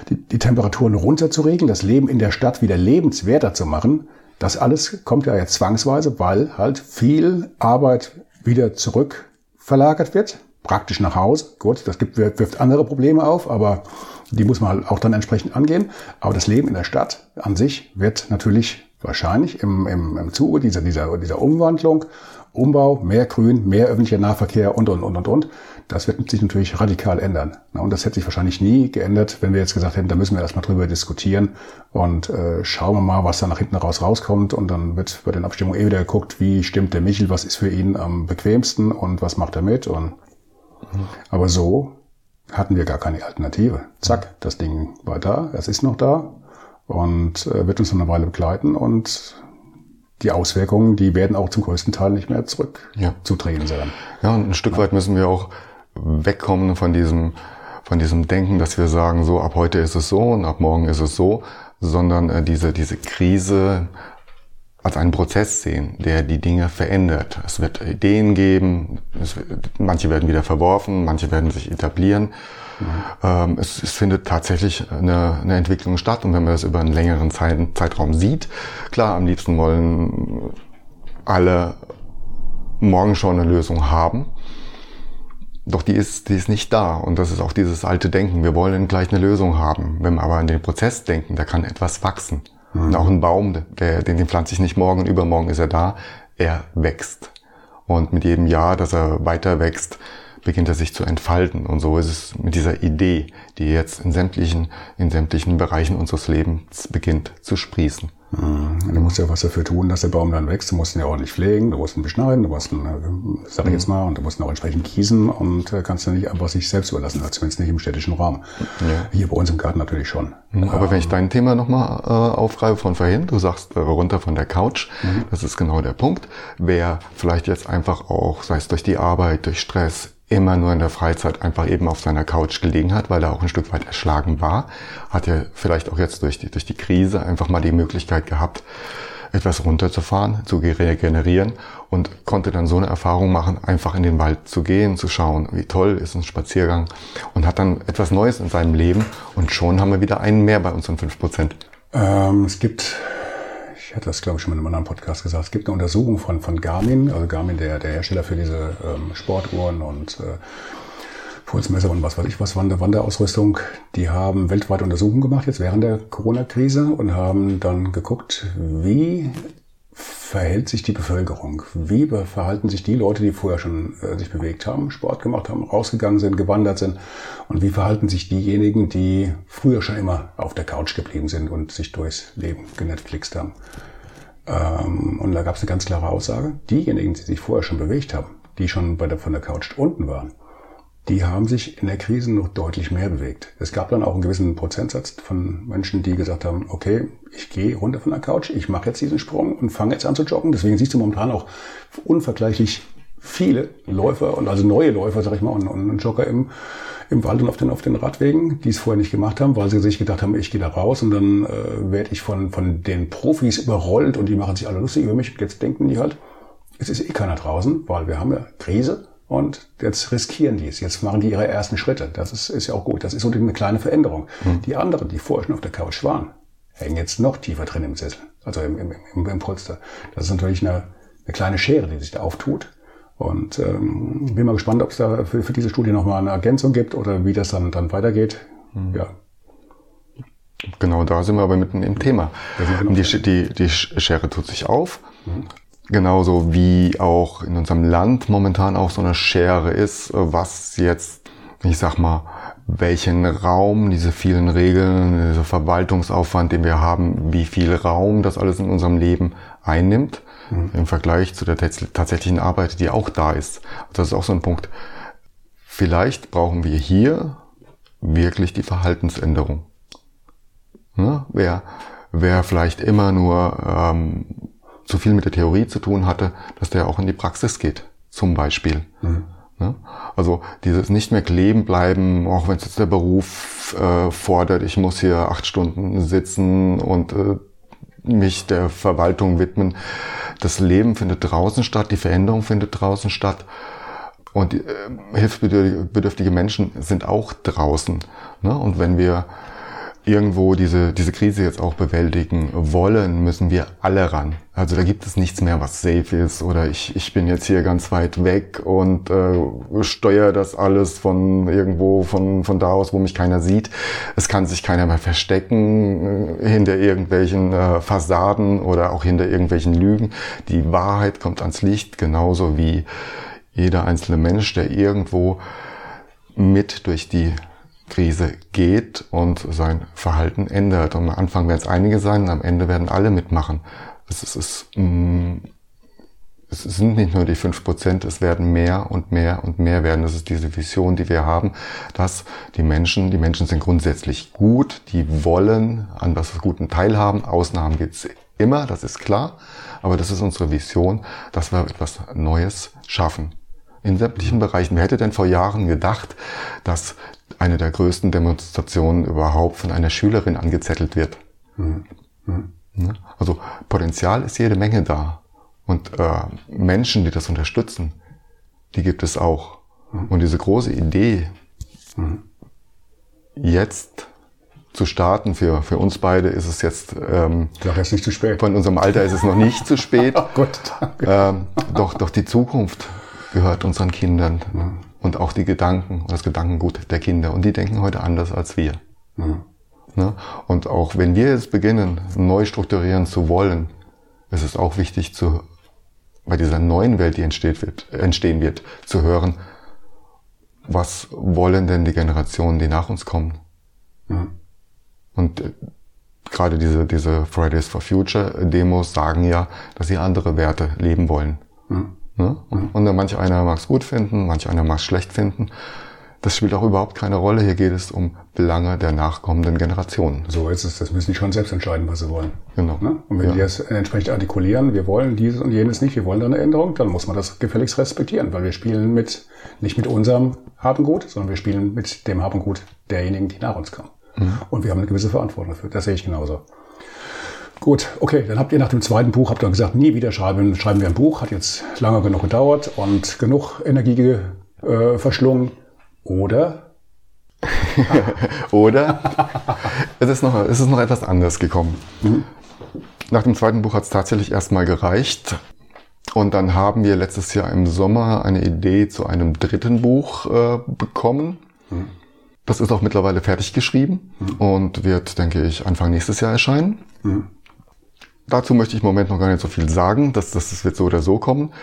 Speaker 2: die, die Temperaturen runterzuregeln, das Leben in der Stadt wieder lebenswerter zu machen. Das alles kommt ja jetzt zwangsweise, weil halt viel Arbeit wieder zurück verlagert wird, praktisch nach Hause. Gut, das gibt, wirft andere Probleme auf, aber die muss man halt auch dann entsprechend angehen. Aber das Leben in der Stadt an sich wird natürlich wahrscheinlich im, im, im Zuge dieser, dieser, dieser Umwandlung, Umbau, mehr Grün, mehr öffentlicher Nahverkehr und, und, und, und, und, das wird sich natürlich radikal ändern. Und das hätte sich wahrscheinlich nie geändert, wenn wir jetzt gesagt hätten, da müssen wir erstmal drüber diskutieren und äh, schauen wir mal, was da nach hinten raus rauskommt. Und dann wird bei den Abstimmungen eh wieder geguckt, wie stimmt der Michel, was ist für ihn am bequemsten und was macht er mit. Und, mhm. Aber so hatten wir gar keine Alternative. Zack, das Ding war da, es ist noch da und äh, wird uns noch eine Weile begleiten und die Auswirkungen, die werden auch zum größten Teil nicht mehr zurückzudrehen ja. sein.
Speaker 1: Ja, und ein Stück weit müssen wir auch wegkommen von diesem, von diesem Denken, dass wir sagen, so ab heute ist es so und ab morgen ist es so, sondern äh, diese, diese Krise als einen Prozess sehen, der die Dinge verändert. Es wird Ideen geben, wird, manche werden wieder verworfen, manche werden sich etablieren. Mhm. Ähm, es, es, findet tatsächlich eine, eine, Entwicklung statt und wenn man das über einen längeren Zeit, Zeitraum sieht, klar, am liebsten wollen alle morgen schon eine Lösung haben. Doch die ist, die ist nicht da. Und das ist auch dieses alte Denken. Wir wollen gleich eine Lösung haben. Wenn wir aber an den Prozess denken, da kann etwas wachsen. Mhm. Und auch ein Baum, der, den, den pflanze ich nicht morgen und übermorgen ist er da. Er wächst. Und mit jedem Jahr, dass er weiter wächst, beginnt er sich zu entfalten. Und so ist es mit dieser Idee, die jetzt in sämtlichen, in sämtlichen Bereichen unseres Lebens beginnt zu sprießen.
Speaker 2: Mhm. Du musst ja was dafür tun, dass der Baum dann wächst. Du musst ihn ja ordentlich pflegen, du musst ihn beschneiden, du musst ihn, äh, sag ich jetzt mal, und du musst ihn auch entsprechend gießen und äh, kannst ihn nicht einfach sich selbst überlassen, also zumindest nicht im städtischen Raum. Ja. Hier bei uns im Garten natürlich schon.
Speaker 1: Mhm. Aber ähm, wenn ich dein Thema nochmal äh, aufgreife von vorhin, du sagst äh, runter von der Couch, mhm. das ist genau der Punkt. Wer vielleicht jetzt einfach auch, sei es durch die Arbeit, durch Stress, immer nur in der Freizeit einfach eben auf seiner Couch gelegen hat, weil er auch ein Stück weit erschlagen war, hat er vielleicht auch jetzt durch die, durch die Krise einfach mal die Möglichkeit gehabt, etwas runterzufahren, zu regenerieren und konnte dann so eine Erfahrung machen, einfach in den Wald zu gehen, zu schauen, wie toll ist ein Spaziergang und hat dann etwas Neues in seinem Leben und schon haben wir wieder einen mehr bei unseren fünf Prozent.
Speaker 2: Ähm, es gibt, hatte das, glaube ich, schon in einem anderen Podcast gesagt. Es gibt eine Untersuchung von, von Garmin, also Garmin, der, der Hersteller für diese ähm, Sportuhren und äh, Pulsmesser und was weiß ich was, Wander, Wanderausrüstung. Die haben weltweit Untersuchungen gemacht, jetzt während der Corona-Krise und haben dann geguckt, wie verhält sich die Bevölkerung? Wie verhalten sich die Leute, die vorher schon äh, sich bewegt haben, Sport gemacht haben, rausgegangen sind, gewandert sind? Und wie verhalten sich diejenigen, die früher schon immer auf der Couch geblieben sind und sich durchs Leben genetflixt haben? Ähm, und da gab es eine ganz klare Aussage. Diejenigen, die sich vorher schon bewegt haben, die schon bei der, von der Couch unten waren, die haben sich in der Krise noch deutlich mehr bewegt. Es gab dann auch einen gewissen Prozentsatz von Menschen, die gesagt haben, okay, ich gehe runter von der Couch, ich mache jetzt diesen Sprung und fange jetzt an zu joggen. Deswegen siehst du momentan auch unvergleichlich viele Läufer und also neue Läufer, sag ich mal, und, und Jogger im, im Wald und auf den, auf den Radwegen, die es vorher nicht gemacht haben, weil sie sich gedacht haben, ich gehe da raus und dann äh, werde ich von, von den Profis überrollt und die machen sich alle lustig über mich. Jetzt denken die halt, es ist eh keiner draußen, weil wir haben ja Krise und jetzt riskieren die es. Jetzt machen die ihre ersten Schritte. Das ist, ist ja auch gut. Das ist so eine kleine Veränderung. Mhm. Die anderen, die vorher schon auf der Couch waren, hängen jetzt noch tiefer drin im Sessel, also im, im, im, im Polster. Das ist natürlich eine, eine kleine Schere, die sich da auftut. Und ähm, bin mal gespannt, ob es da für, für diese Studie nochmal eine Ergänzung gibt oder wie das dann, dann weitergeht. Mhm. Ja.
Speaker 1: Genau, da sind wir aber mitten im Thema. Die, die, die Schere tut sich auf. Mhm. Genauso wie auch in unserem Land momentan auch so eine Schere ist, was jetzt, ich sag mal, welchen Raum, diese vielen Regeln, dieser Verwaltungsaufwand, den wir haben, wie viel Raum das alles in unserem Leben einnimmt, mhm. im Vergleich zu der tatsächlichen Arbeit, die auch da ist. Das ist auch so ein Punkt. Vielleicht brauchen wir hier wirklich die Verhaltensänderung. Ne? Wer, wer vielleicht immer nur ähm, zu viel mit der Theorie zu tun hatte, dass der auch in die Praxis geht, zum Beispiel. Mhm. Ne? Also dieses nicht mehr kleben bleiben, auch wenn es jetzt der Beruf äh, fordert, ich muss hier acht Stunden sitzen und äh, mich der Verwaltung widmen. Das Leben findet draußen statt, die Veränderung findet draußen statt. Und äh, hilfsbedürftige Menschen sind auch draußen. Ne? Und wenn wir irgendwo diese, diese Krise jetzt auch bewältigen wollen, müssen wir alle ran. Also da gibt es nichts mehr, was safe ist oder ich, ich bin jetzt hier ganz weit weg und äh, steuere das alles von irgendwo, von, von da aus, wo mich keiner sieht. Es kann sich keiner mehr verstecken äh, hinter irgendwelchen äh, Fassaden oder auch hinter irgendwelchen Lügen. Die Wahrheit kommt ans Licht, genauso wie jeder einzelne Mensch, der irgendwo mit durch die Krise geht und sein Verhalten ändert. Und am Anfang werden es einige sein und am Ende werden alle mitmachen. Es, ist, es, mm, es sind nicht nur die fünf Prozent, es werden mehr und mehr und mehr werden. Das ist diese Vision, die wir haben, dass die Menschen, die Menschen sind grundsätzlich gut, die wollen an was Guten teilhaben. Ausnahmen gibt es immer, das ist klar. Aber das ist unsere Vision, dass wir etwas Neues schaffen in sämtlichen Bereichen. Wer hätte denn vor Jahren gedacht, dass eine der größten Demonstrationen überhaupt von einer Schülerin angezettelt wird. Mhm. Mhm. Also Potenzial ist jede Menge da. Und äh, Menschen, die das unterstützen, die gibt es auch. Mhm. Und diese große Idee, mhm. jetzt zu starten, für, für uns beide ist es jetzt...
Speaker 2: Ähm, Sag jetzt nicht zu spät.
Speaker 1: Von unserem Alter ist es noch nicht zu *laughs* spät.
Speaker 2: oh Gott, danke.
Speaker 1: Ähm, doch, doch die Zukunft gehört unseren Kindern. Und auch die Gedanken und das Gedankengut der Kinder. Und die denken heute anders als wir. Mhm. Ne? Und auch wenn wir jetzt beginnen, neu strukturieren zu wollen, ist es auch wichtig, zu, bei dieser neuen Welt, die entsteht wird, entstehen wird, zu hören, was wollen denn die Generationen, die nach uns kommen? Mhm. Und äh, gerade diese, diese Fridays for Future Demos sagen ja, dass sie andere Werte leben wollen. Mhm. Ne? Und, und manch einer mag es gut finden, manch einer mag es schlecht finden. Das spielt auch überhaupt keine Rolle. Hier geht es um Belange der nachkommenden Generationen.
Speaker 2: So ist es. Das müssen die schon selbst entscheiden, was sie wollen.
Speaker 1: Genau.
Speaker 2: Ne? Und wenn ja. die das entsprechend artikulieren, wir wollen dieses und jenes nicht, wir wollen da eine Änderung, dann muss man das gefälligst respektieren, weil wir spielen mit, nicht mit unserem Haben Gut, sondern wir spielen mit dem Haben Gut derjenigen, die nach uns kommen. Mhm. Und wir haben eine gewisse Verantwortung dafür. Das sehe ich genauso. Gut, okay, dann habt ihr nach dem zweiten Buch, habt ihr gesagt, nie wieder schreiben, schreiben wir ein Buch, hat jetzt lange genug gedauert und genug Energie äh, verschlungen. Oder? *laughs*
Speaker 1: Oder? es, ist noch, es ist noch etwas anders gekommen. Mhm. Nach dem zweiten Buch hat es tatsächlich erstmal gereicht. Und dann haben wir letztes Jahr im Sommer eine Idee zu einem dritten Buch äh, bekommen. Mhm. Das ist auch mittlerweile fertig geschrieben mhm. und wird, denke ich, Anfang nächstes Jahr erscheinen. Mhm. Dazu möchte ich im Moment noch gar nicht so viel sagen, dass das, wird so oder so kommen.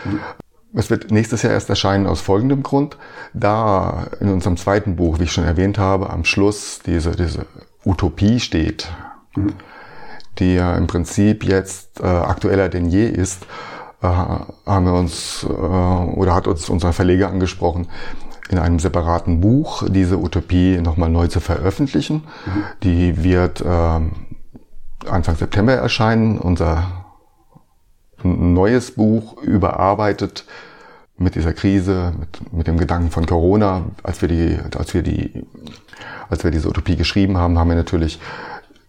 Speaker 1: Es wird nächstes Jahr erst erscheinen aus folgendem Grund, da in unserem zweiten Buch, wie ich schon erwähnt habe, am Schluss diese, diese Utopie steht, mhm. die ja im Prinzip jetzt äh, aktueller denn je ist, äh, haben wir uns äh, oder hat uns unser Verleger angesprochen, in einem separaten Buch diese Utopie nochmal neu zu veröffentlichen. Mhm. Die wird äh, Anfang September erscheinen. Unser neues Buch überarbeitet mit dieser Krise, mit, mit dem Gedanken von Corona. Als wir die, als wir die, als wir diese Utopie geschrieben haben, haben wir natürlich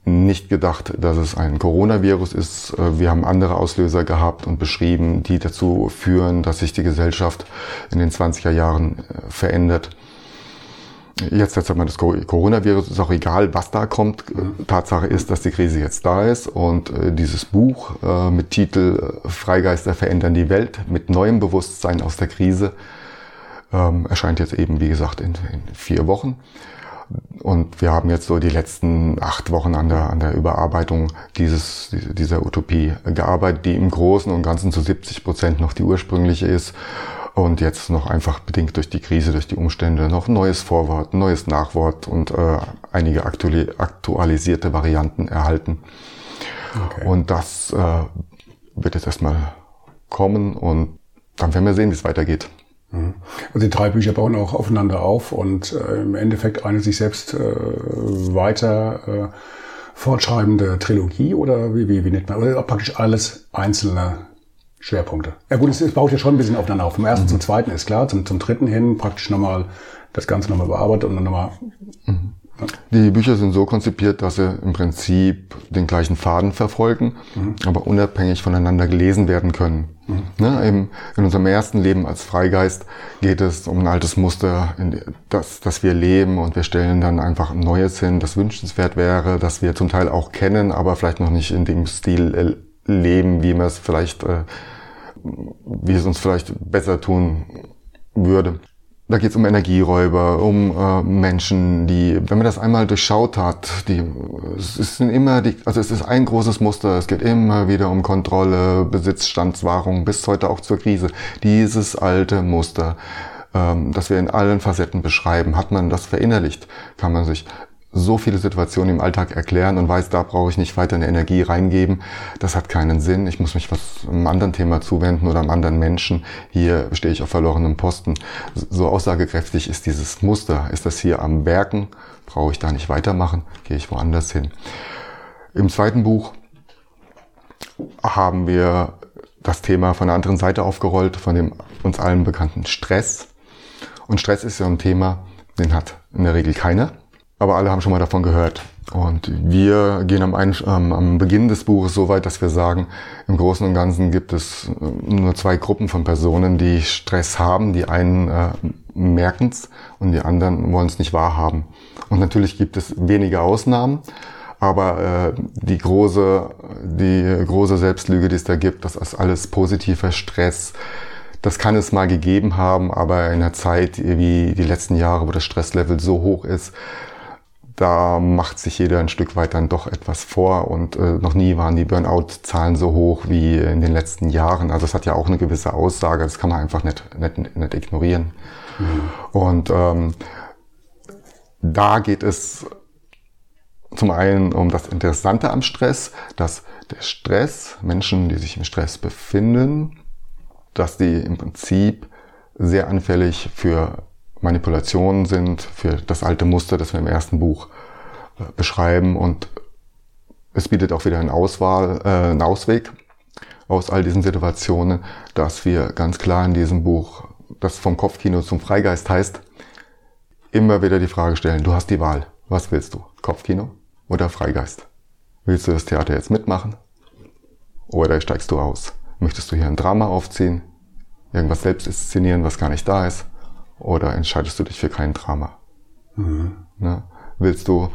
Speaker 1: nicht gedacht, dass es ein Coronavirus ist. Wir haben andere Auslöser gehabt und beschrieben, die dazu führen, dass sich die Gesellschaft in den 20er Jahren verändert. Jetzt hat man das Coronavirus, ist auch egal, was da kommt. Tatsache ist, dass die Krise jetzt da ist und äh, dieses Buch äh, mit Titel äh, Freigeister verändern die Welt mit neuem Bewusstsein aus der Krise ähm, erscheint jetzt eben, wie gesagt, in, in, vier Wochen. Und wir haben jetzt so die letzten acht Wochen an der, an der Überarbeitung dieses, dieser Utopie gearbeitet, die im Großen und Ganzen zu 70 Prozent noch die ursprüngliche ist und jetzt noch einfach bedingt durch die Krise, durch die Umstände noch neues Vorwort, neues Nachwort und äh, einige aktuali aktualisierte Varianten erhalten. Okay. Und das äh, wird jetzt erstmal kommen und dann werden wir sehen, wie es weitergeht.
Speaker 2: Mhm. Also die drei Bücher bauen auch aufeinander auf und äh, im Endeffekt eine sich selbst äh, weiter äh, fortschreibende Trilogie oder wie, wie, wie nennt man, oder praktisch alles einzelne Schwerpunkte. Ja gut, es, es baut ja schon ein bisschen aufeinander auf. Vom ersten mhm. zum zweiten ist klar, zum, zum dritten hin praktisch nochmal das Ganze nochmal bearbeitet und dann nochmal.
Speaker 1: Mhm. Die Bücher sind so konzipiert, dass sie im Prinzip den gleichen Faden verfolgen, mhm. aber unabhängig voneinander gelesen werden können. Mhm. Ne, in, in unserem ersten Leben als Freigeist geht es um ein altes Muster, in das, das wir leben und wir stellen dann einfach ein neues hin, das wünschenswert wäre, das wir zum Teil auch kennen, aber vielleicht noch nicht in dem Stil äh, leben, wie wir es vielleicht äh, wie es uns vielleicht besser tun würde. Da geht es um Energieräuber, um äh, Menschen, die, wenn man das einmal durchschaut hat, die, es sind immer die, also es ist ein großes Muster. Es geht immer wieder um Kontrolle, Besitzstandswahrung, bis heute auch zur Krise. Dieses alte Muster, ähm, das wir in allen Facetten beschreiben, hat man das verinnerlicht, kann man sich so viele Situationen im Alltag erklären und weiß, da brauche ich nicht weiter eine Energie reingeben. Das hat keinen Sinn. Ich muss mich was einem anderen Thema zuwenden oder einem anderen Menschen. Hier stehe ich auf verlorenem Posten. So aussagekräftig ist dieses Muster. Ist das hier am Werken? Brauche ich da nicht weitermachen? Gehe ich woanders hin? Im zweiten Buch haben wir das Thema von der anderen Seite aufgerollt, von dem uns allen bekannten Stress. Und Stress ist ja ein Thema, den hat in der Regel keiner aber alle haben schon mal davon gehört. Und wir gehen am, ein, ähm, am Beginn des Buches so weit, dass wir sagen, im Großen und Ganzen gibt es äh, nur zwei Gruppen von Personen, die Stress haben. Die einen äh, merken es und die anderen wollen es nicht wahrhaben. Und natürlich gibt es wenige Ausnahmen, aber äh, die große, die große Selbstlüge, die es da gibt, das ist alles positiver Stress. Das kann es mal gegeben haben, aber in einer Zeit wie die letzten Jahre, wo das Stresslevel so hoch ist, da macht sich jeder ein Stück weit dann doch etwas vor und äh, noch nie waren die Burnout-Zahlen so hoch wie in den letzten Jahren. Also es hat ja auch eine gewisse Aussage, das kann man einfach nicht, nicht, nicht ignorieren. Mhm. Und ähm, da geht es zum einen um das Interessante am Stress, dass der Stress, Menschen, die sich im Stress befinden, dass die im Prinzip sehr anfällig für Manipulationen sind, für das alte Muster, das wir im ersten Buch beschreiben. Und es bietet auch wieder eine Auswahl, äh, einen Ausweg aus all diesen Situationen, dass wir ganz klar in diesem Buch, das vom Kopfkino zum Freigeist heißt, immer wieder die Frage stellen, du hast die Wahl. Was willst du? Kopfkino oder Freigeist? Willst du das Theater jetzt mitmachen? Oder steigst du aus? Möchtest du hier ein Drama aufziehen? Irgendwas selbst inszenieren, was gar nicht da ist? Oder entscheidest du dich für kein Drama? Mhm. Ne? Willst du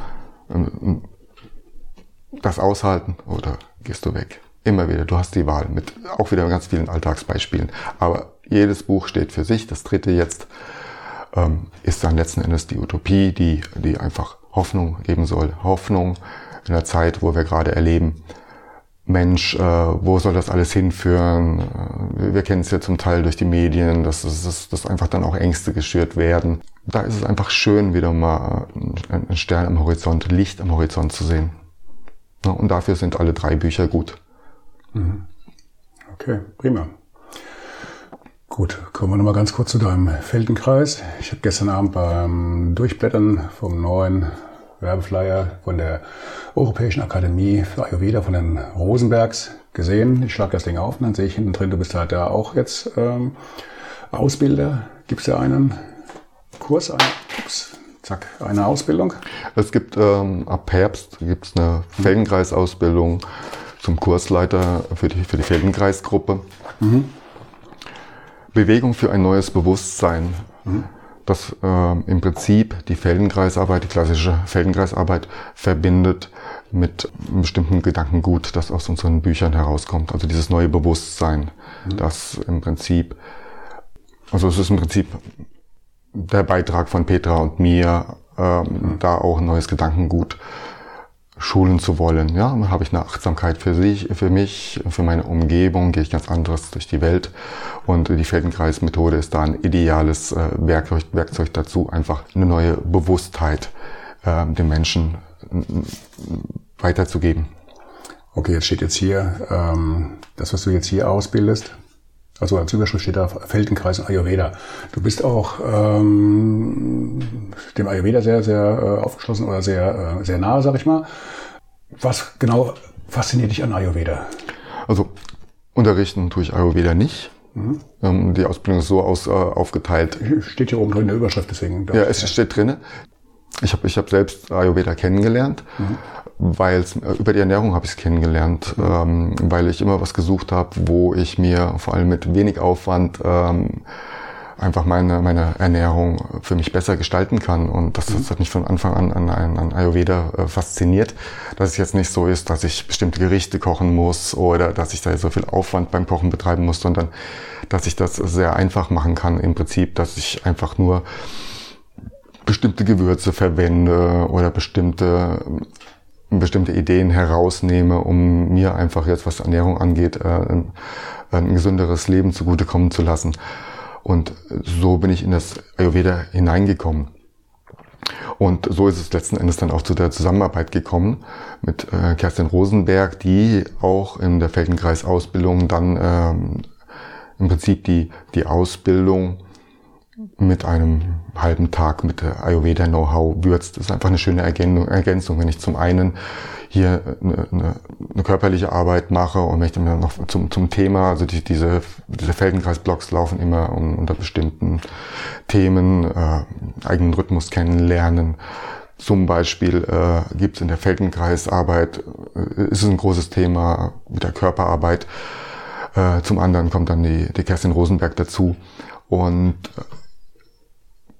Speaker 1: das aushalten oder gehst du weg? Immer wieder. Du hast die Wahl mit auch wieder ganz vielen Alltagsbeispielen. Aber jedes Buch steht für sich. Das dritte jetzt ähm, ist dann letzten Endes die Utopie, die, die einfach Hoffnung geben soll. Hoffnung in der Zeit, wo wir gerade erleben. Mensch, äh, wo soll das alles hinführen? Äh, wir kennen es ja zum Teil durch die Medien, dass, dass, dass einfach dann auch Ängste geschürt werden. Da ist es einfach schön, wieder mal einen Stern am Horizont, Licht am Horizont zu sehen. Und dafür sind alle drei Bücher gut.
Speaker 2: Mhm. Okay, prima. Gut, kommen wir nochmal ganz kurz zu deinem Feldenkreis. Ich habe gestern Abend beim Durchblättern vom neuen Werbeflyer von der Europäischen Akademie für Ayurveda von den Rosenbergs gesehen. Ich schlage das Ding auf und dann sehe ich hinten drin, du bist halt da auch jetzt ähm, Ausbilder. Gibt es da einen Kurs, eine, ups, zack, eine Ausbildung?
Speaker 1: Es gibt ähm, ab Herbst gibt's eine Feldenkreisausbildung zum Kursleiter für die, für die Feldenkreisgruppe. Mhm. Bewegung für ein neues Bewusstsein. Mhm. Das äh, im Prinzip die Feldenkreisarbeit, die klassische Feldenkreisarbeit verbindet mit einem bestimmten Gedankengut, das aus unseren Büchern herauskommt. Also dieses neue Bewusstsein, mhm. das im Prinzip, also es ist im Prinzip der Beitrag von Petra und mir, ähm, mhm. da auch ein neues Gedankengut schulen zu wollen. Ja, dann habe ich eine Achtsamkeit für sich, für mich, für meine Umgebung, gehe ich ganz anderes durch die Welt. Und die Feldenkreismethode ist da ein ideales äh, Werkzeug, Werkzeug dazu, einfach eine neue Bewusstheit äh, den Menschen weiterzugeben.
Speaker 2: Okay, jetzt steht jetzt hier, ähm, das, was du jetzt hier ausbildest, also als Überschrift steht da Feldenkreis und Ayurveda. Du bist auch ähm, dem Ayurveda sehr, sehr äh, aufgeschlossen oder sehr, äh, sehr nahe, sag ich mal. Was genau fasziniert dich an Ayurveda?
Speaker 1: Also unterrichten tue ich Ayurveda nicht. Mhm. Ähm, die Ausbildung ist so aus, äh, aufgeteilt.
Speaker 2: Steht hier oben drin in der Überschrift, deswegen.
Speaker 1: Ja, es ja. steht drinne. Ich habe ich hab selbst Ayurveda kennengelernt, mhm. Weil äh, über die Ernährung habe ich es kennengelernt, mhm. ähm, weil ich immer was gesucht habe, wo ich mir vor allem mit wenig Aufwand ähm, einfach meine, meine Ernährung für mich besser gestalten kann. Und das, das mhm. hat mich von Anfang an an, an, an Ayurveda äh, fasziniert, dass es jetzt nicht so ist, dass ich bestimmte Gerichte kochen muss oder dass ich da so viel Aufwand beim Kochen betreiben muss, sondern dass ich das sehr einfach machen kann. Im Prinzip, dass ich einfach nur bestimmte Gewürze verwende oder bestimmte bestimmte Ideen herausnehme, um mir einfach jetzt, was Ernährung angeht, äh, ein, ein gesünderes Leben zugutekommen zu lassen. Und so bin ich in das Ayurveda hineingekommen. Und so ist es letzten Endes dann auch zu der Zusammenarbeit gekommen mit äh, Kerstin Rosenberg, die auch in der Feldenkreis-Ausbildung dann ähm, im Prinzip die, die Ausbildung mit einem halben Tag mit der Ayurveda Know-how würzt. Das ist einfach eine schöne Ergänzung, wenn ich zum einen hier eine, eine, eine körperliche Arbeit mache und möchte mir noch zum, zum Thema, also die, diese, diese Feldenkreis-Blogs laufen immer um, unter bestimmten Themen, äh, eigenen Rhythmus kennenlernen. Zum Beispiel äh, gibt es in der Feldenkreisarbeit, äh, ist es ein großes Thema mit der Körperarbeit. Äh, zum anderen kommt dann die, die Kerstin Rosenberg dazu. Und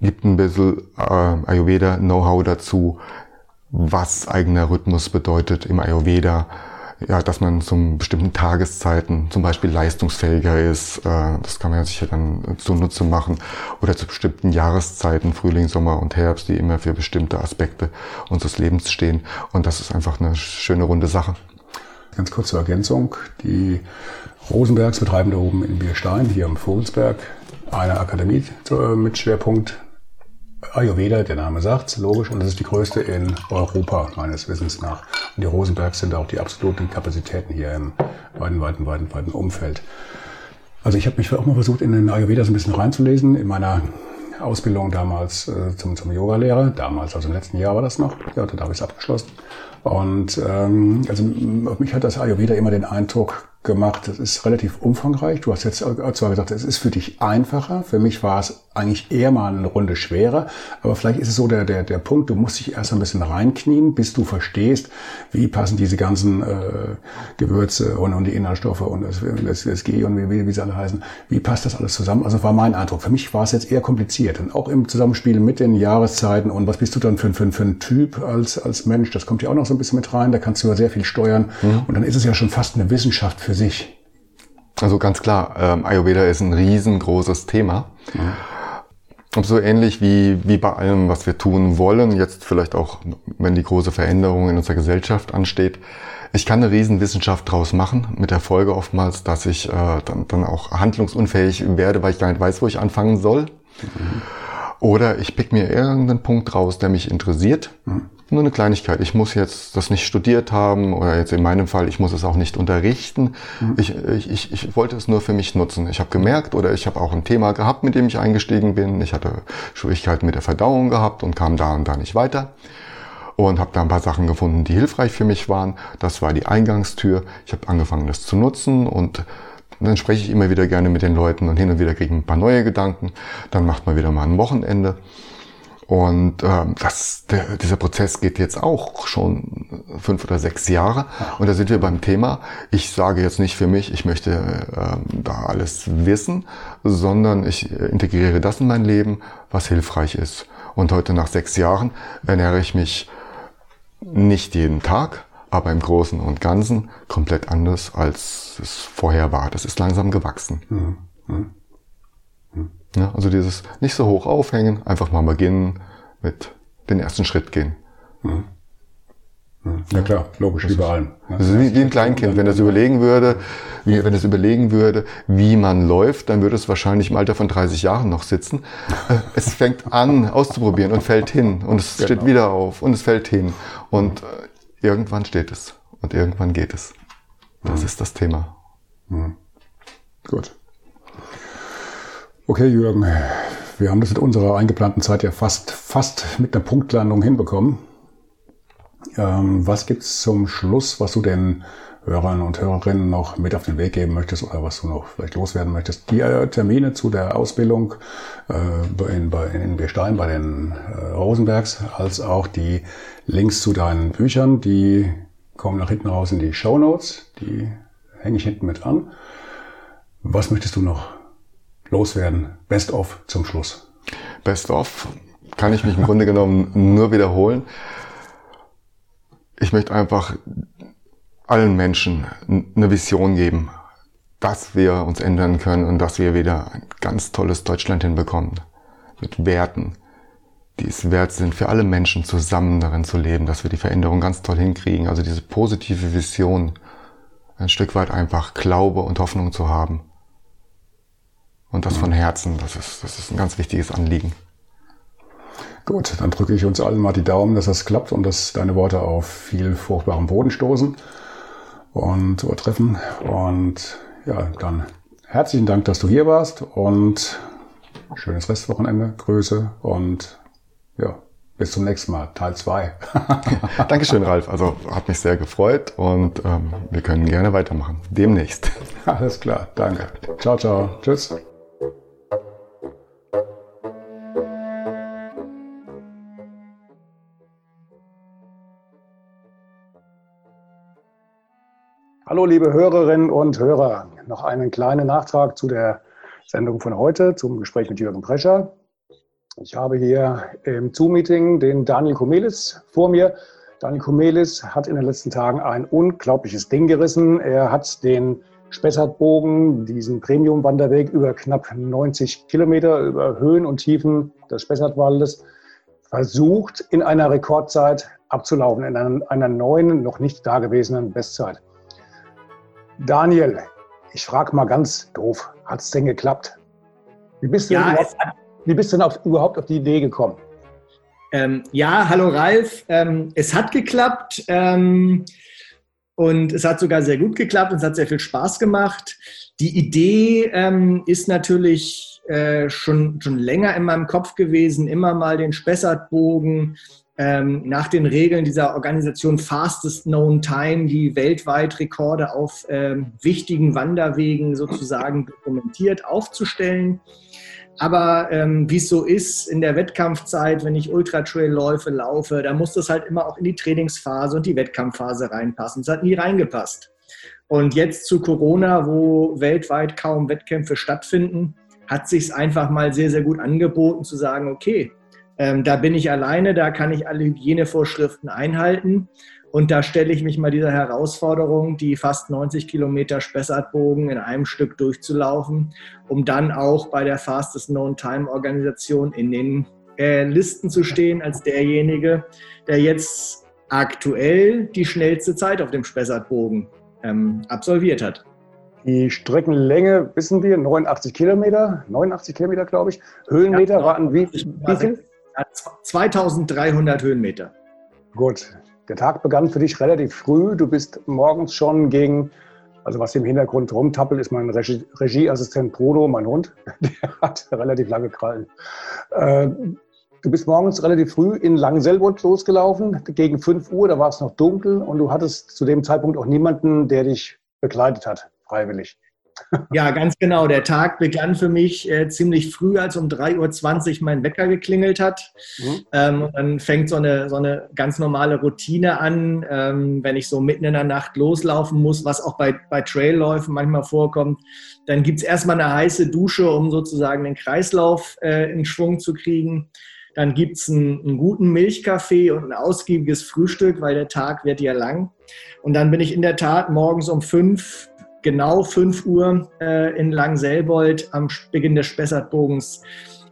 Speaker 1: gibt ein bisschen äh, Ayurveda-Know-how dazu, was eigener Rhythmus bedeutet im Ayurveda. Ja, dass man zum bestimmten Tageszeiten zum Beispiel leistungsfähiger ist. Äh, das kann man ja dann zunutze machen. Oder zu bestimmten Jahreszeiten, Frühling, Sommer und Herbst, die immer für bestimmte Aspekte unseres Lebens stehen. Und das ist einfach eine schöne runde Sache.
Speaker 2: Ganz kurz zur Ergänzung. Die Rosenbergs betreiben da oben in Bierstein, hier am Vogelsberg, eine Akademie mit Schwerpunkt Ayurveda, der Name sagt's, logisch, und das ist die größte in Europa, meines Wissens nach. Und die Rosenbergs sind auch die absoluten Kapazitäten hier im weiten, weiten, weiten, weiten Umfeld. Also ich habe mich auch mal versucht, in den Ayurveda so ein bisschen reinzulesen, in meiner Ausbildung damals äh, zum, zum Yoga-Lehrer. Damals, also im letzten Jahr war das noch. Ja, da habe ich es abgeschlossen. Und ähm, also auf mich hat das Ayurveda immer den Eindruck gemacht. Das ist relativ umfangreich. Du hast jetzt zwar gesagt, es ist für dich einfacher. Für mich war es eigentlich eher mal eine Runde schwerer. Aber vielleicht ist es so der, der, der Punkt, du musst dich erst ein bisschen reinknien, bis du verstehst, wie passen diese ganzen äh, Gewürze und, und die Inhaltsstoffe und das, das, das G und wie, wie sie alle heißen. Wie passt das alles zusammen? Also war mein Eindruck. Für mich war es jetzt eher kompliziert. Und auch im Zusammenspiel mit den Jahreszeiten und was bist du dann für, für, für ein Typ als, als Mensch? Das kommt ja auch noch so ein bisschen mit rein. Da kannst du ja sehr viel steuern. Mhm. Und dann ist es ja schon fast eine Wissenschaft für sich.
Speaker 1: Also ganz klar, ähm, Ayurveda ist ein riesengroßes Thema. Mhm. Und so ähnlich wie, wie bei allem, was wir tun wollen, jetzt vielleicht auch, wenn die große Veränderung in unserer Gesellschaft ansteht, ich kann eine Riesenwissenschaft draus machen, mit der Folge oftmals, dass ich äh, dann, dann auch handlungsunfähig werde, weil ich gar nicht weiß, wo ich anfangen soll. Mhm. Oder ich pick mir irgendeinen Punkt raus, der mich interessiert. Mhm. Nur eine Kleinigkeit. Ich muss jetzt das nicht studiert haben oder jetzt in meinem Fall, ich muss es auch nicht unterrichten. Mhm. Ich, ich, ich wollte es nur für mich nutzen. Ich habe gemerkt oder ich habe auch ein Thema gehabt, mit dem ich eingestiegen bin. Ich hatte Schwierigkeiten mit der Verdauung gehabt und kam da und da nicht weiter. Und habe da ein paar Sachen gefunden, die hilfreich für mich waren. Das war die Eingangstür. Ich habe angefangen, das zu nutzen und dann spreche ich immer wieder gerne mit den Leuten und hin und wieder kriege ich ein paar neue Gedanken. Dann macht man wieder mal ein Wochenende. Und ähm, das, der, dieser Prozess geht jetzt auch schon fünf oder sechs Jahre. Und da sind wir beim Thema. Ich sage jetzt nicht für mich, ich möchte ähm, da alles wissen, sondern ich integriere das in mein Leben, was hilfreich ist. Und heute nach sechs Jahren ernähre ich mich nicht jeden Tag, aber im Großen und Ganzen komplett anders, als es vorher war. Das ist langsam gewachsen. Mhm. Mhm. Ja, also dieses nicht so hoch aufhängen, einfach mal beginnen mit den ersten Schritt gehen.
Speaker 2: Mhm. mhm. Ja klar, logisch, wie bei allem.
Speaker 1: Ne? Das ist wie, wie ein Kleinkind. Wenn es überlegen würde, wie, wenn es überlegen würde, wie man läuft, dann würde es wahrscheinlich im Alter von 30 Jahren noch sitzen. Äh, es fängt an, auszuprobieren und fällt hin. Und es genau. steht wieder auf und es fällt hin. Und äh, irgendwann steht es. Und irgendwann geht es. Das mhm. ist das Thema.
Speaker 2: Mhm. Gut. Okay, Jürgen, wir haben das in unserer eingeplanten Zeit ja fast, fast mit einer Punktlandung hinbekommen. Ähm, was gibt's zum Schluss, was du den Hörern und Hörerinnen noch mit auf den Weg geben möchtest oder was du noch vielleicht loswerden möchtest? Die äh, Termine zu der Ausbildung äh, in, bei, in Bestein bei den äh, Rosenbergs, als auch die Links zu deinen Büchern, die kommen nach hinten raus in die Show Notes. Die hänge ich hinten mit an. Was möchtest du noch loswerden? Best of zum Schluss.
Speaker 1: Best of kann ich mich im Grunde genommen nur wiederholen. Ich möchte einfach allen Menschen eine Vision geben, dass wir uns ändern können und dass wir wieder ein ganz tolles Deutschland hinbekommen. Mit Werten, die es wert sind, für alle Menschen zusammen darin zu leben, dass wir die Veränderung ganz toll hinkriegen. Also diese positive Vision, ein Stück weit einfach Glaube und Hoffnung zu haben. Und das von Herzen, das ist, das ist ein ganz wichtiges Anliegen.
Speaker 2: Gut, dann drücke ich uns allen mal die Daumen, dass das klappt und dass deine Worte auf viel fruchtbaren Boden stoßen und übertreffen. Und ja, dann herzlichen Dank, dass du hier warst und schönes Restwochenende, Grüße und ja, bis zum nächsten Mal, Teil 2. *laughs*
Speaker 1: Dankeschön, Ralf. Also hat mich sehr gefreut und ähm, wir können gerne weitermachen. Demnächst.
Speaker 2: Alles klar, danke. Ciao, ciao. Tschüss. Hallo, liebe Hörerinnen und Hörer. Noch einen kleinen Nachtrag zu der Sendung von heute, zum Gespräch mit Jürgen Prescher. Ich habe hier im Zoom-Meeting den Daniel Komelis vor mir. Daniel Komelis hat in den letzten Tagen ein unglaubliches Ding gerissen. Er hat den Spessartbogen, diesen Premium-Wanderweg über knapp 90 Kilometer, über Höhen und Tiefen des Spessartwaldes, versucht in einer Rekordzeit abzulaufen, in einer, einer neuen, noch nicht dagewesenen Bestzeit. Daniel, ich frage mal ganz doof, hat es denn geklappt? Wie bist du, ja, denn, wie bist du denn auf, überhaupt auf die Idee gekommen?
Speaker 3: Ähm, ja, hallo Ralf. Ähm, es hat geklappt ähm, und es hat sogar sehr gut geklappt und es hat sehr viel Spaß gemacht. Die Idee ähm, ist natürlich äh, schon, schon länger in meinem Kopf gewesen, immer mal den Spessartbogen ähm, nach den Regeln dieser Organisation Fastest Known Time, die weltweit Rekorde auf ähm, wichtigen Wanderwegen sozusagen dokumentiert, aufzustellen. Aber ähm, wie es so ist in der Wettkampfzeit, wenn ich Ultratrail-Läufe laufe, da muss das halt immer auch in die Trainingsphase und die Wettkampfphase reinpassen. Es hat nie reingepasst. Und jetzt zu Corona, wo weltweit kaum Wettkämpfe stattfinden, hat sich es einfach mal sehr, sehr gut angeboten zu sagen, okay, ähm, da bin ich alleine, da kann ich alle Hygienevorschriften einhalten. Und da stelle ich mich mal dieser Herausforderung, die fast 90 Kilometer Spessartbogen in einem Stück durchzulaufen, um dann auch bei der Fastest Known Time Organisation in den äh, Listen zu stehen als derjenige, der jetzt aktuell die schnellste Zeit auf dem Spessartbogen ähm, absolviert hat.
Speaker 2: Die Streckenlänge wissen wir, 89 Kilometer, 89 Kilometer glaube ich. Höhenmeter ja, waren wie, wie viel?
Speaker 3: 2300 Höhenmeter.
Speaker 2: Gut, der Tag begann für dich relativ früh. Du bist morgens schon gegen, also was im Hintergrund rumtappelt, ist mein Regie, Regieassistent Prodo, mein Hund. *laughs* Der hat relativ lange Krallen. Äh, du bist morgens relativ früh in Langselbund losgelaufen, gegen 5 Uhr, da war es noch dunkel und du hattest zu dem Zeitpunkt auch niemanden, der dich begleitet hat, freiwillig.
Speaker 3: Ja, ganz genau. Der Tag begann für mich äh, ziemlich früh, als um 3.20 Uhr mein Wecker geklingelt hat. Mhm. Ähm, dann fängt so eine, so eine ganz normale Routine an, ähm, wenn ich so mitten in der Nacht loslaufen muss, was auch bei, bei Trailläufen manchmal vorkommt. Dann gibt es erstmal eine heiße Dusche, um sozusagen den Kreislauf äh, in Schwung zu kriegen. Dann gibt es einen, einen, guten Milchkaffee und ein ausgiebiges Frühstück, weil der Tag wird ja lang. Und dann bin ich in der Tat morgens um fünf genau 5 Uhr äh, in Langselbold am Beginn des Spessartbogens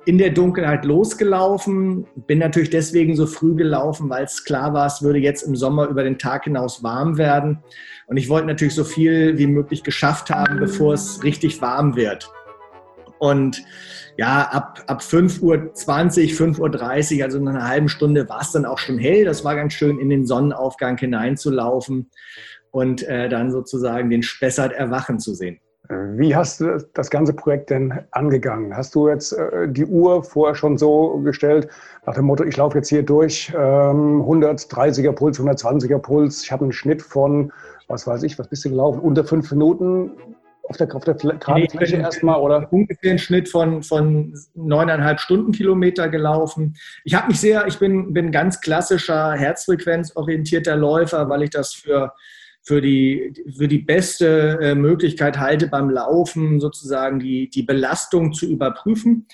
Speaker 3: in der Dunkelheit losgelaufen. Bin natürlich deswegen so früh gelaufen, weil es klar war, es würde jetzt im Sommer über den Tag hinaus warm werden. Und ich wollte natürlich so viel wie möglich geschafft haben, bevor es richtig warm wird. Und ja, ab, ab 5.20 Uhr, 5.30 Uhr, also in einer halben Stunde war es dann auch schon hell. Das war ganz schön, in den Sonnenaufgang hineinzulaufen und äh, dann sozusagen den Spessart erwachen zu sehen.
Speaker 2: Wie hast du das ganze Projekt denn angegangen? Hast du jetzt äh, die Uhr vorher schon so gestellt, nach dem Motto, ich laufe jetzt hier durch, ähm, 130er Puls, 120er Puls, ich habe einen Schnitt von, was weiß ich, was bist du gelaufen, unter fünf Minuten auf der, auf der geraden nee, Fläche erstmal, oder?
Speaker 3: Ungefähr einen Schnitt von, von neuneinhalb Stundenkilometer gelaufen. Ich habe mich sehr, ich bin, bin ganz klassischer, herzfrequenzorientierter Läufer, weil ich das für für die, für die beste äh, Möglichkeit halte, beim Laufen sozusagen die, die Belastung zu überprüfen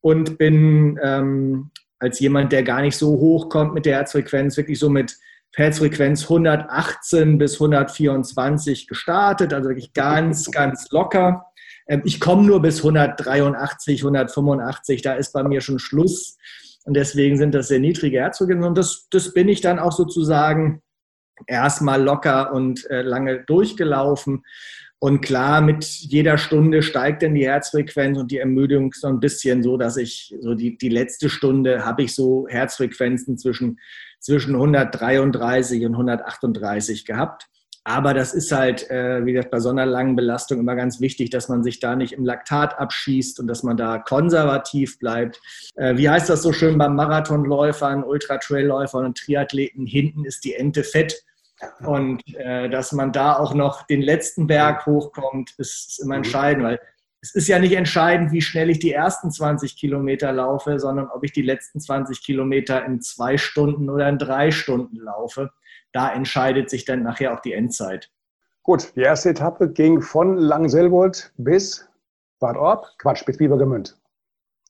Speaker 3: und bin ähm, als jemand, der gar nicht so hoch kommt mit der Herzfrequenz, wirklich so mit Herzfrequenz 118 bis 124 gestartet, also wirklich ganz, ganz locker. Ähm, ich komme nur bis 183, 185, da ist bei mir schon Schluss. Und deswegen sind das sehr niedrige Herzfrequenzen. Und das, das bin ich dann auch sozusagen erstmal locker und äh, lange durchgelaufen. Und klar, mit jeder Stunde steigt dann die Herzfrequenz und die Ermüdung so ein bisschen so, dass ich so die, die letzte Stunde habe ich so Herzfrequenzen zwischen, zwischen 133 und 138 gehabt. Aber das ist halt, äh, wie gesagt, bei so einer langen Belastung immer ganz wichtig, dass man sich da nicht im Laktat abschießt und dass man da konservativ bleibt. Äh, wie heißt das so schön beim Marathonläufern, Ultra-Trail-Läufern und Triathleten? Hinten ist die Ente fett. Und äh, dass man da auch noch den letzten Berg hochkommt, ist, ist immer mhm. entscheidend, weil es ist ja nicht entscheidend, wie schnell ich die ersten 20 Kilometer laufe, sondern ob ich die letzten 20 Kilometer in zwei Stunden oder in drei Stunden laufe da entscheidet sich dann nachher auch die Endzeit.
Speaker 2: Gut, die erste Etappe ging von Langselbold bis Bad Orb, Quatsch, bis Biebergemünd.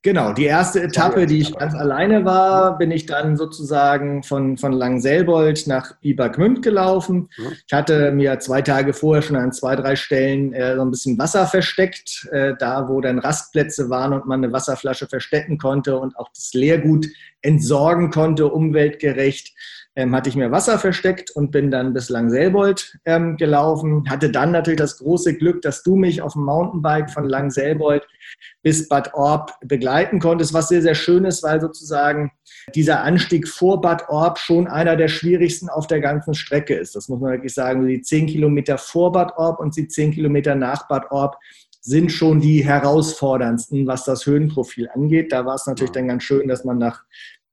Speaker 3: Genau, die erste Etappe, die ich ganz alleine war, bin ich dann sozusagen von, von Langselbold nach Biebergmünd gelaufen. Mhm. Ich hatte mir zwei Tage vorher schon an zwei, drei Stellen äh, so ein bisschen Wasser versteckt, äh, da wo dann Rastplätze waren und man eine Wasserflasche verstecken konnte und auch das Leergut entsorgen konnte, umweltgerecht ähm, hatte ich mir Wasser versteckt und bin dann bislang Selbold ähm, gelaufen. Hatte dann natürlich das große Glück, dass du mich auf dem Mountainbike von Langselbold bis Bad Orb begleiten konntest, was sehr, sehr schön ist, weil sozusagen dieser Anstieg vor Bad Orb schon einer der schwierigsten auf der ganzen Strecke ist. Das muss man wirklich sagen. Die zehn Kilometer vor Bad Orb und die zehn Kilometer nach Bad Orb sind schon die herausforderndsten, was das Höhenprofil angeht. Da war es natürlich dann ganz schön, dass man nach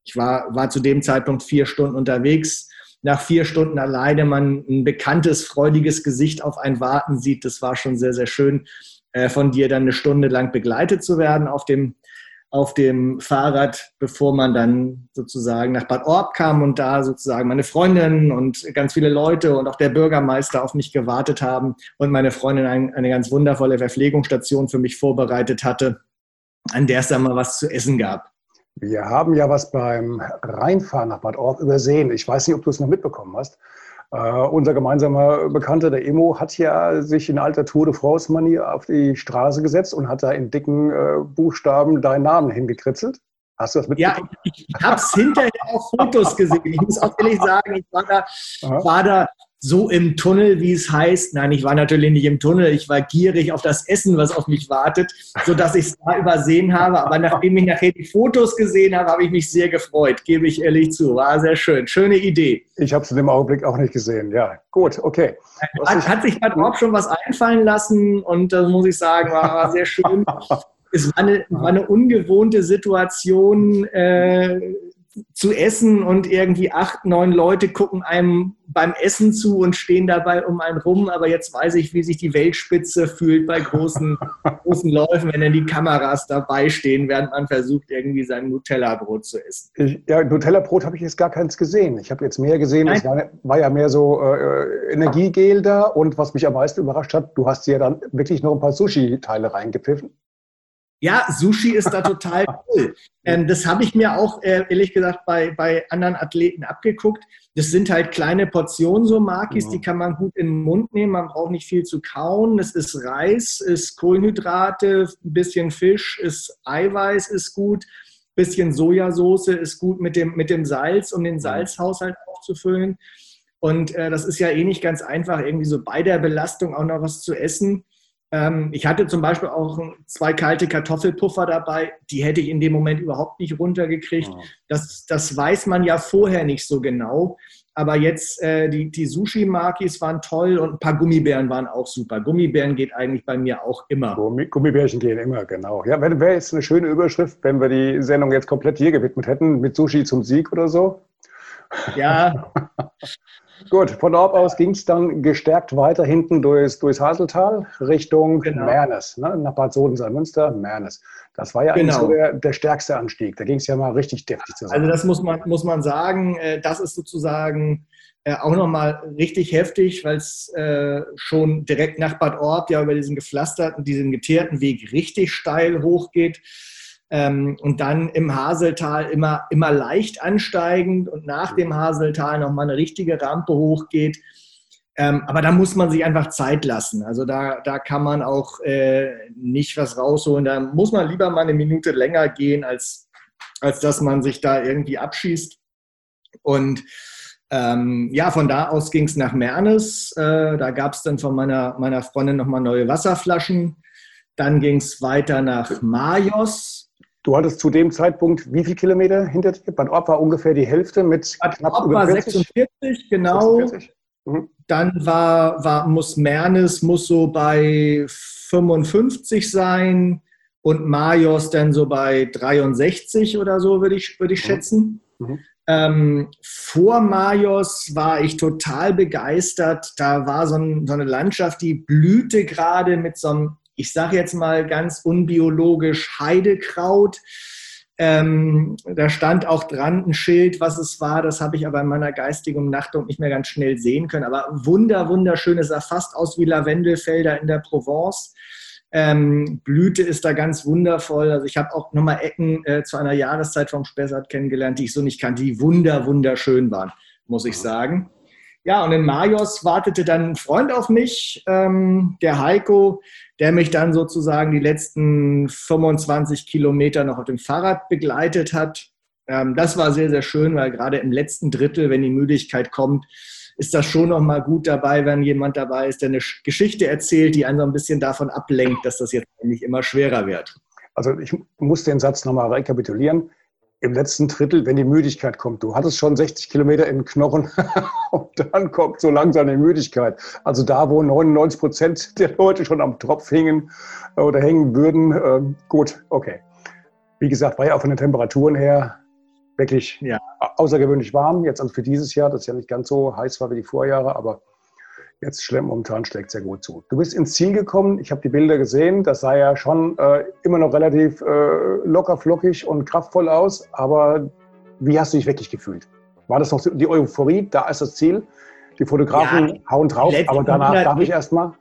Speaker 3: Ich war, war zu dem Zeitpunkt vier Stunden unterwegs. Nach vier Stunden alleine man ein bekanntes, freudiges Gesicht auf ein Warten sieht, das war schon sehr, sehr schön, äh, von dir dann eine Stunde lang begleitet zu werden auf dem, auf dem Fahrrad, bevor man dann sozusagen nach Bad Orb kam und da sozusagen meine Freundin und ganz viele Leute und auch der Bürgermeister auf mich gewartet haben und meine Freundin ein, eine ganz wundervolle Verpflegungsstation für mich vorbereitet hatte, an der es dann mal was zu essen gab.
Speaker 2: Wir haben ja was beim Reinfahren nach Bad Orb übersehen. Ich weiß nicht, ob du es noch mitbekommen hast. Uh, unser gemeinsamer Bekannter, der Emo, hat ja sich in alter Tour de France-Manier auf die Straße gesetzt und hat da in dicken uh, Buchstaben deinen Namen hingekritzelt. Hast du das mitbekommen?
Speaker 3: Ja, ich, ich habe es hinterher auf Fotos gesehen. Ich muss auch ehrlich sagen, ich war da, war da so im Tunnel, wie es heißt. Nein, ich war natürlich nicht im Tunnel. Ich war gierig auf das Essen, was auf mich wartet, sodass ich es da übersehen habe. Aber nachdem ich nachher die Fotos gesehen habe, habe ich mich sehr gefreut, gebe ich ehrlich zu. War sehr schön. Schöne Idee.
Speaker 2: Ich habe es in dem Augenblick auch nicht gesehen. Ja, gut, okay.
Speaker 3: Hat, hat sich da überhaupt schon was einfallen lassen und das muss ich sagen, war, war sehr schön. *laughs* es war eine, war eine ungewohnte Situation. Äh, zu essen und irgendwie acht, neun Leute gucken einem beim Essen zu und stehen dabei um einen rum. Aber jetzt weiß ich, wie sich die Weltspitze fühlt bei großen, *laughs* großen Läufen, wenn dann die Kameras dabei stehen, während man versucht, irgendwie sein Nutella-Brot zu essen.
Speaker 2: Ich, ja, Nutella-Brot habe ich jetzt gar keins gesehen. Ich habe jetzt mehr gesehen. Es war, war, ja mehr so äh, Energiegel da. Und was mich am meisten überrascht hat, du hast ja dann wirklich noch ein paar Sushi-Teile reingepfiffen.
Speaker 3: Ja, Sushi ist da total *laughs* cool. Ähm, das habe ich mir auch, äh, ehrlich gesagt, bei, bei anderen Athleten abgeguckt. Das sind halt kleine Portionen, so Makis, die kann man gut in den Mund nehmen. Man braucht nicht viel zu kauen. Es ist Reis, ist Kohlenhydrate, ein bisschen Fisch, ist Eiweiß, ist gut. Ein bisschen Sojasauce ist gut mit dem, mit dem Salz, um den Salzhaushalt aufzufüllen. Und äh, das ist ja eh nicht ganz einfach, irgendwie so bei der Belastung auch noch was zu essen. Ähm, ich hatte zum Beispiel auch zwei kalte Kartoffelpuffer dabei, die hätte ich in dem Moment überhaupt nicht runtergekriegt. Oh. Das, das weiß man ja vorher nicht so genau. Aber jetzt äh, die, die Sushi-Makis waren toll und ein paar Gummibären waren auch super. Gummibären geht eigentlich bei mir auch immer.
Speaker 2: Gummi, Gummibärchen gehen immer, genau. Ja, wäre jetzt eine schöne Überschrift, wenn wir die Sendung jetzt komplett hier gewidmet hätten, mit Sushi zum Sieg oder so.
Speaker 3: Ja. *laughs*
Speaker 2: Gut, von dort aus ging es dann gestärkt weiter hinten durchs, durchs Haseltal Richtung genau. Mernes, ne? nach Bad Sodensalmünster, Mernes. Das war ja genau. so der, der, stärkste Anstieg. Da ging es ja mal richtig deftig
Speaker 3: zusammen. Also das muss man, muss man sagen, äh, das ist sozusagen äh, auch nochmal richtig heftig, weil es äh, schon direkt nach Bad Orb ja über diesen gepflasterten, diesen geteerten Weg richtig steil hochgeht. Ähm, und dann im Haseltal immer, immer leicht ansteigend und nach dem Haseltal nochmal eine richtige Rampe hochgeht. Ähm, aber da muss man sich einfach Zeit lassen. Also da, da kann man auch äh, nicht was rausholen. Da muss man lieber mal eine Minute länger gehen, als, als dass man sich da irgendwie abschießt. Und ähm, ja, von da aus ging es nach Mernes. Äh, da gab es dann von meiner, meiner Freundin nochmal neue Wasserflaschen. Dann ging es weiter nach Majos.
Speaker 2: Du hattest zu dem Zeitpunkt wie viele Kilometer hinter dir? Bad Orb war ungefähr die Hälfte mit
Speaker 3: Bad knapp Orb über war 46, genau. 46. Mhm. Dann war, war, muss Mernes muss so bei 55 sein und Majos dann so bei 63 oder so, würde ich, würde ich mhm. schätzen. Mhm. Ähm, vor Majos war ich total begeistert. Da war so, ein, so eine Landschaft, die blühte gerade mit so einem ich sage jetzt mal ganz unbiologisch Heidekraut. Ähm, da stand auch dran ein Schild, was es war. Das habe ich aber in meiner geistigen Umnachtung nicht mehr ganz schnell sehen können. Aber wunder, wunderschön. Es sah fast aus wie Lavendelfelder in der Provence. Ähm, Blüte ist da ganz wundervoll. Also ich habe auch nochmal Ecken äh, zu einer Jahreszeit vom Spessart kennengelernt, die ich so nicht kannte, die wunder, wunderschön waren, muss ich sagen. Ja, und in Majos wartete dann ein Freund auf mich, ähm, der Heiko, der mich dann sozusagen die letzten 25 Kilometer noch auf dem Fahrrad begleitet hat. Ähm, das war sehr, sehr schön, weil gerade im letzten Drittel, wenn die Müdigkeit kommt, ist das schon noch mal gut dabei, wenn jemand dabei ist, der eine Geschichte erzählt, die einen so ein bisschen davon ablenkt, dass das jetzt eigentlich immer schwerer wird.
Speaker 2: Also ich muss den Satz nochmal rekapitulieren im letzten Drittel, wenn die Müdigkeit kommt. Du hattest schon 60 Kilometer in den Knochen *laughs* und dann kommt so langsam die Müdigkeit. Also da, wo 99 Prozent der Leute schon am Tropf hingen oder hängen würden, äh, gut, okay. Wie gesagt, war ja auch von den Temperaturen her wirklich ja. außergewöhnlich warm. Jetzt also für dieses Jahr, das ja nicht ganz so heiß war wie die Vorjahre, aber jetzt schlimm, momentan schlägt sehr gut zu. Du bist ins Ziel gekommen, ich habe die Bilder gesehen, das sah ja schon äh, immer noch relativ äh, locker, flockig und kraftvoll aus, aber wie hast du dich wirklich gefühlt? War das noch die Euphorie, da ist das Ziel? Die Fotografen ja, hauen drauf, aber danach darf ich erstmal.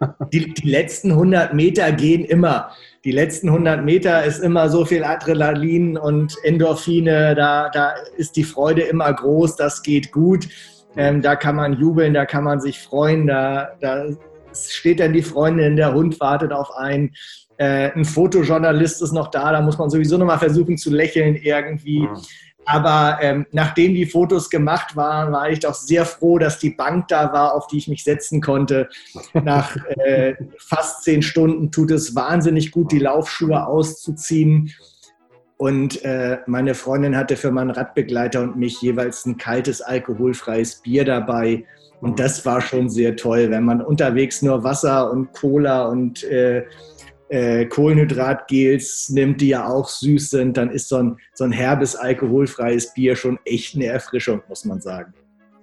Speaker 2: *laughs*
Speaker 3: Die, die letzten 100 Meter gehen immer. Die letzten 100 Meter ist immer so viel Adrenalin und Endorphine. Da, da ist die Freude immer groß. Das geht gut. Ähm, da kann man jubeln, da kann man sich freuen. Da, da steht dann die Freundin, der Hund wartet auf einen. Äh, ein Fotojournalist ist noch da. Da muss man sowieso noch mal versuchen zu lächeln irgendwie. Mhm. Aber ähm, nachdem die Fotos gemacht waren, war ich doch sehr froh, dass die Bank da war, auf die ich mich setzen konnte. Nach äh, fast zehn Stunden tut es wahnsinnig gut, die Laufschuhe auszuziehen. Und äh, meine Freundin hatte für meinen Radbegleiter und mich jeweils ein kaltes, alkoholfreies Bier dabei. Und das war schon sehr toll, wenn man unterwegs nur Wasser und Cola und äh, äh, Kohlenhydratgels nimmt, die ja auch süß sind, dann ist so ein, so ein herbes, alkoholfreies Bier schon echt eine Erfrischung, muss man sagen.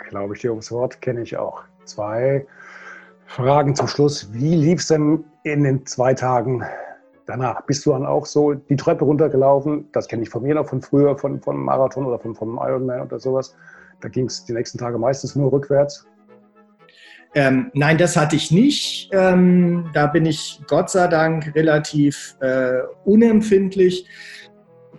Speaker 2: Glaube ich dir ums Wort, kenne ich auch. Zwei Fragen zum Schluss. Wie lief es denn in den zwei Tagen danach? Bist du dann auch so die Treppe runtergelaufen? Das kenne ich von mir noch von früher, von, von Marathon oder von, vom Ironman oder sowas. Da ging es die nächsten Tage meistens nur rückwärts.
Speaker 3: Ähm, nein, das hatte ich nicht. Ähm, da bin ich Gott sei Dank relativ äh, unempfindlich.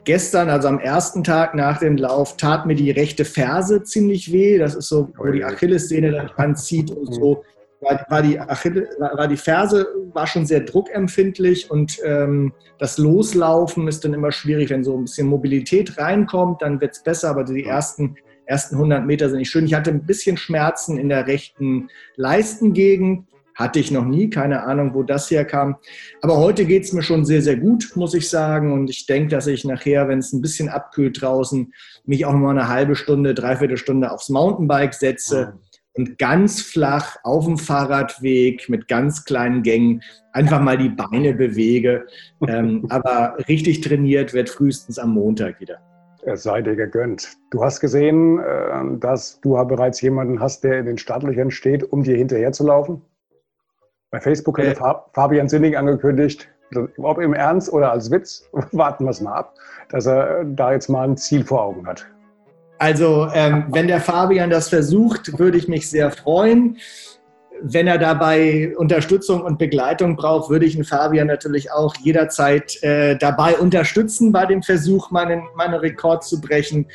Speaker 3: Gestern, also am ersten Tag nach dem Lauf, tat mir die rechte Ferse ziemlich weh. Das ist so, wo die Achillessehne dann anzieht und so. War, war, die Achille, war, war, die Ferse war schon sehr druckempfindlich und ähm, das Loslaufen ist dann immer schwierig, wenn so ein bisschen Mobilität reinkommt, dann wird es besser, aber die ersten ersten 100 Meter sind nicht schön. Ich hatte ein bisschen Schmerzen in der rechten Leistengegend. Hatte ich noch nie, keine Ahnung, wo das herkam. Aber heute geht es mir schon sehr, sehr gut, muss ich sagen. Und ich denke, dass ich nachher, wenn es ein bisschen abkühlt draußen, mich auch noch mal eine halbe Stunde, dreiviertel Stunde aufs Mountainbike setze und ganz flach auf dem Fahrradweg mit ganz kleinen Gängen einfach mal die Beine bewege. ähm, *laughs* aber richtig trainiert wird frühestens am Montag wieder.
Speaker 2: Es sei dir gegönnt. Du hast gesehen, äh, dass du bereits jemanden hast, der in den Startlöchern steht, um dir hinterher zu laufen. Bei Facebook hat äh, Fabian Sinning angekündigt, ob im Ernst oder als Witz, *laughs* warten wir es mal ab, dass er da jetzt mal ein Ziel vor Augen hat.
Speaker 3: Also, ähm, wenn der Fabian das versucht, würde ich mich sehr freuen wenn er dabei Unterstützung und Begleitung braucht, würde ich den Fabian natürlich auch jederzeit äh, dabei unterstützen bei dem Versuch, meinen, meinen Rekord zu brechen.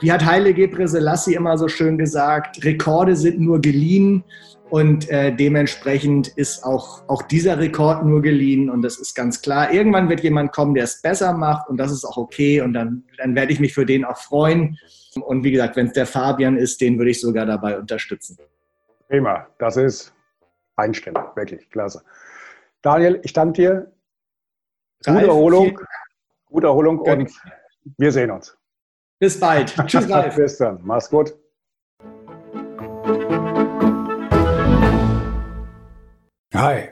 Speaker 3: Wie hat Heile Gebre Selassie immer so schön gesagt, Rekorde sind nur geliehen und äh, dementsprechend ist auch, auch dieser Rekord nur geliehen und das ist ganz klar. Irgendwann wird jemand kommen, der es besser macht und das ist auch okay und dann, dann werde ich mich für den auch freuen. Und wie gesagt, wenn es der Fabian ist, den würde ich sogar dabei unterstützen.
Speaker 2: Prima, das ist Einstellung, wirklich klasse. Daniel, ich danke dir. Gute Ralf, Erholung, gute Erholung und wir sehen uns.
Speaker 3: Bis bald. *laughs*
Speaker 2: Tschüss, Ralf. Bis dann. Mach's gut. Hi.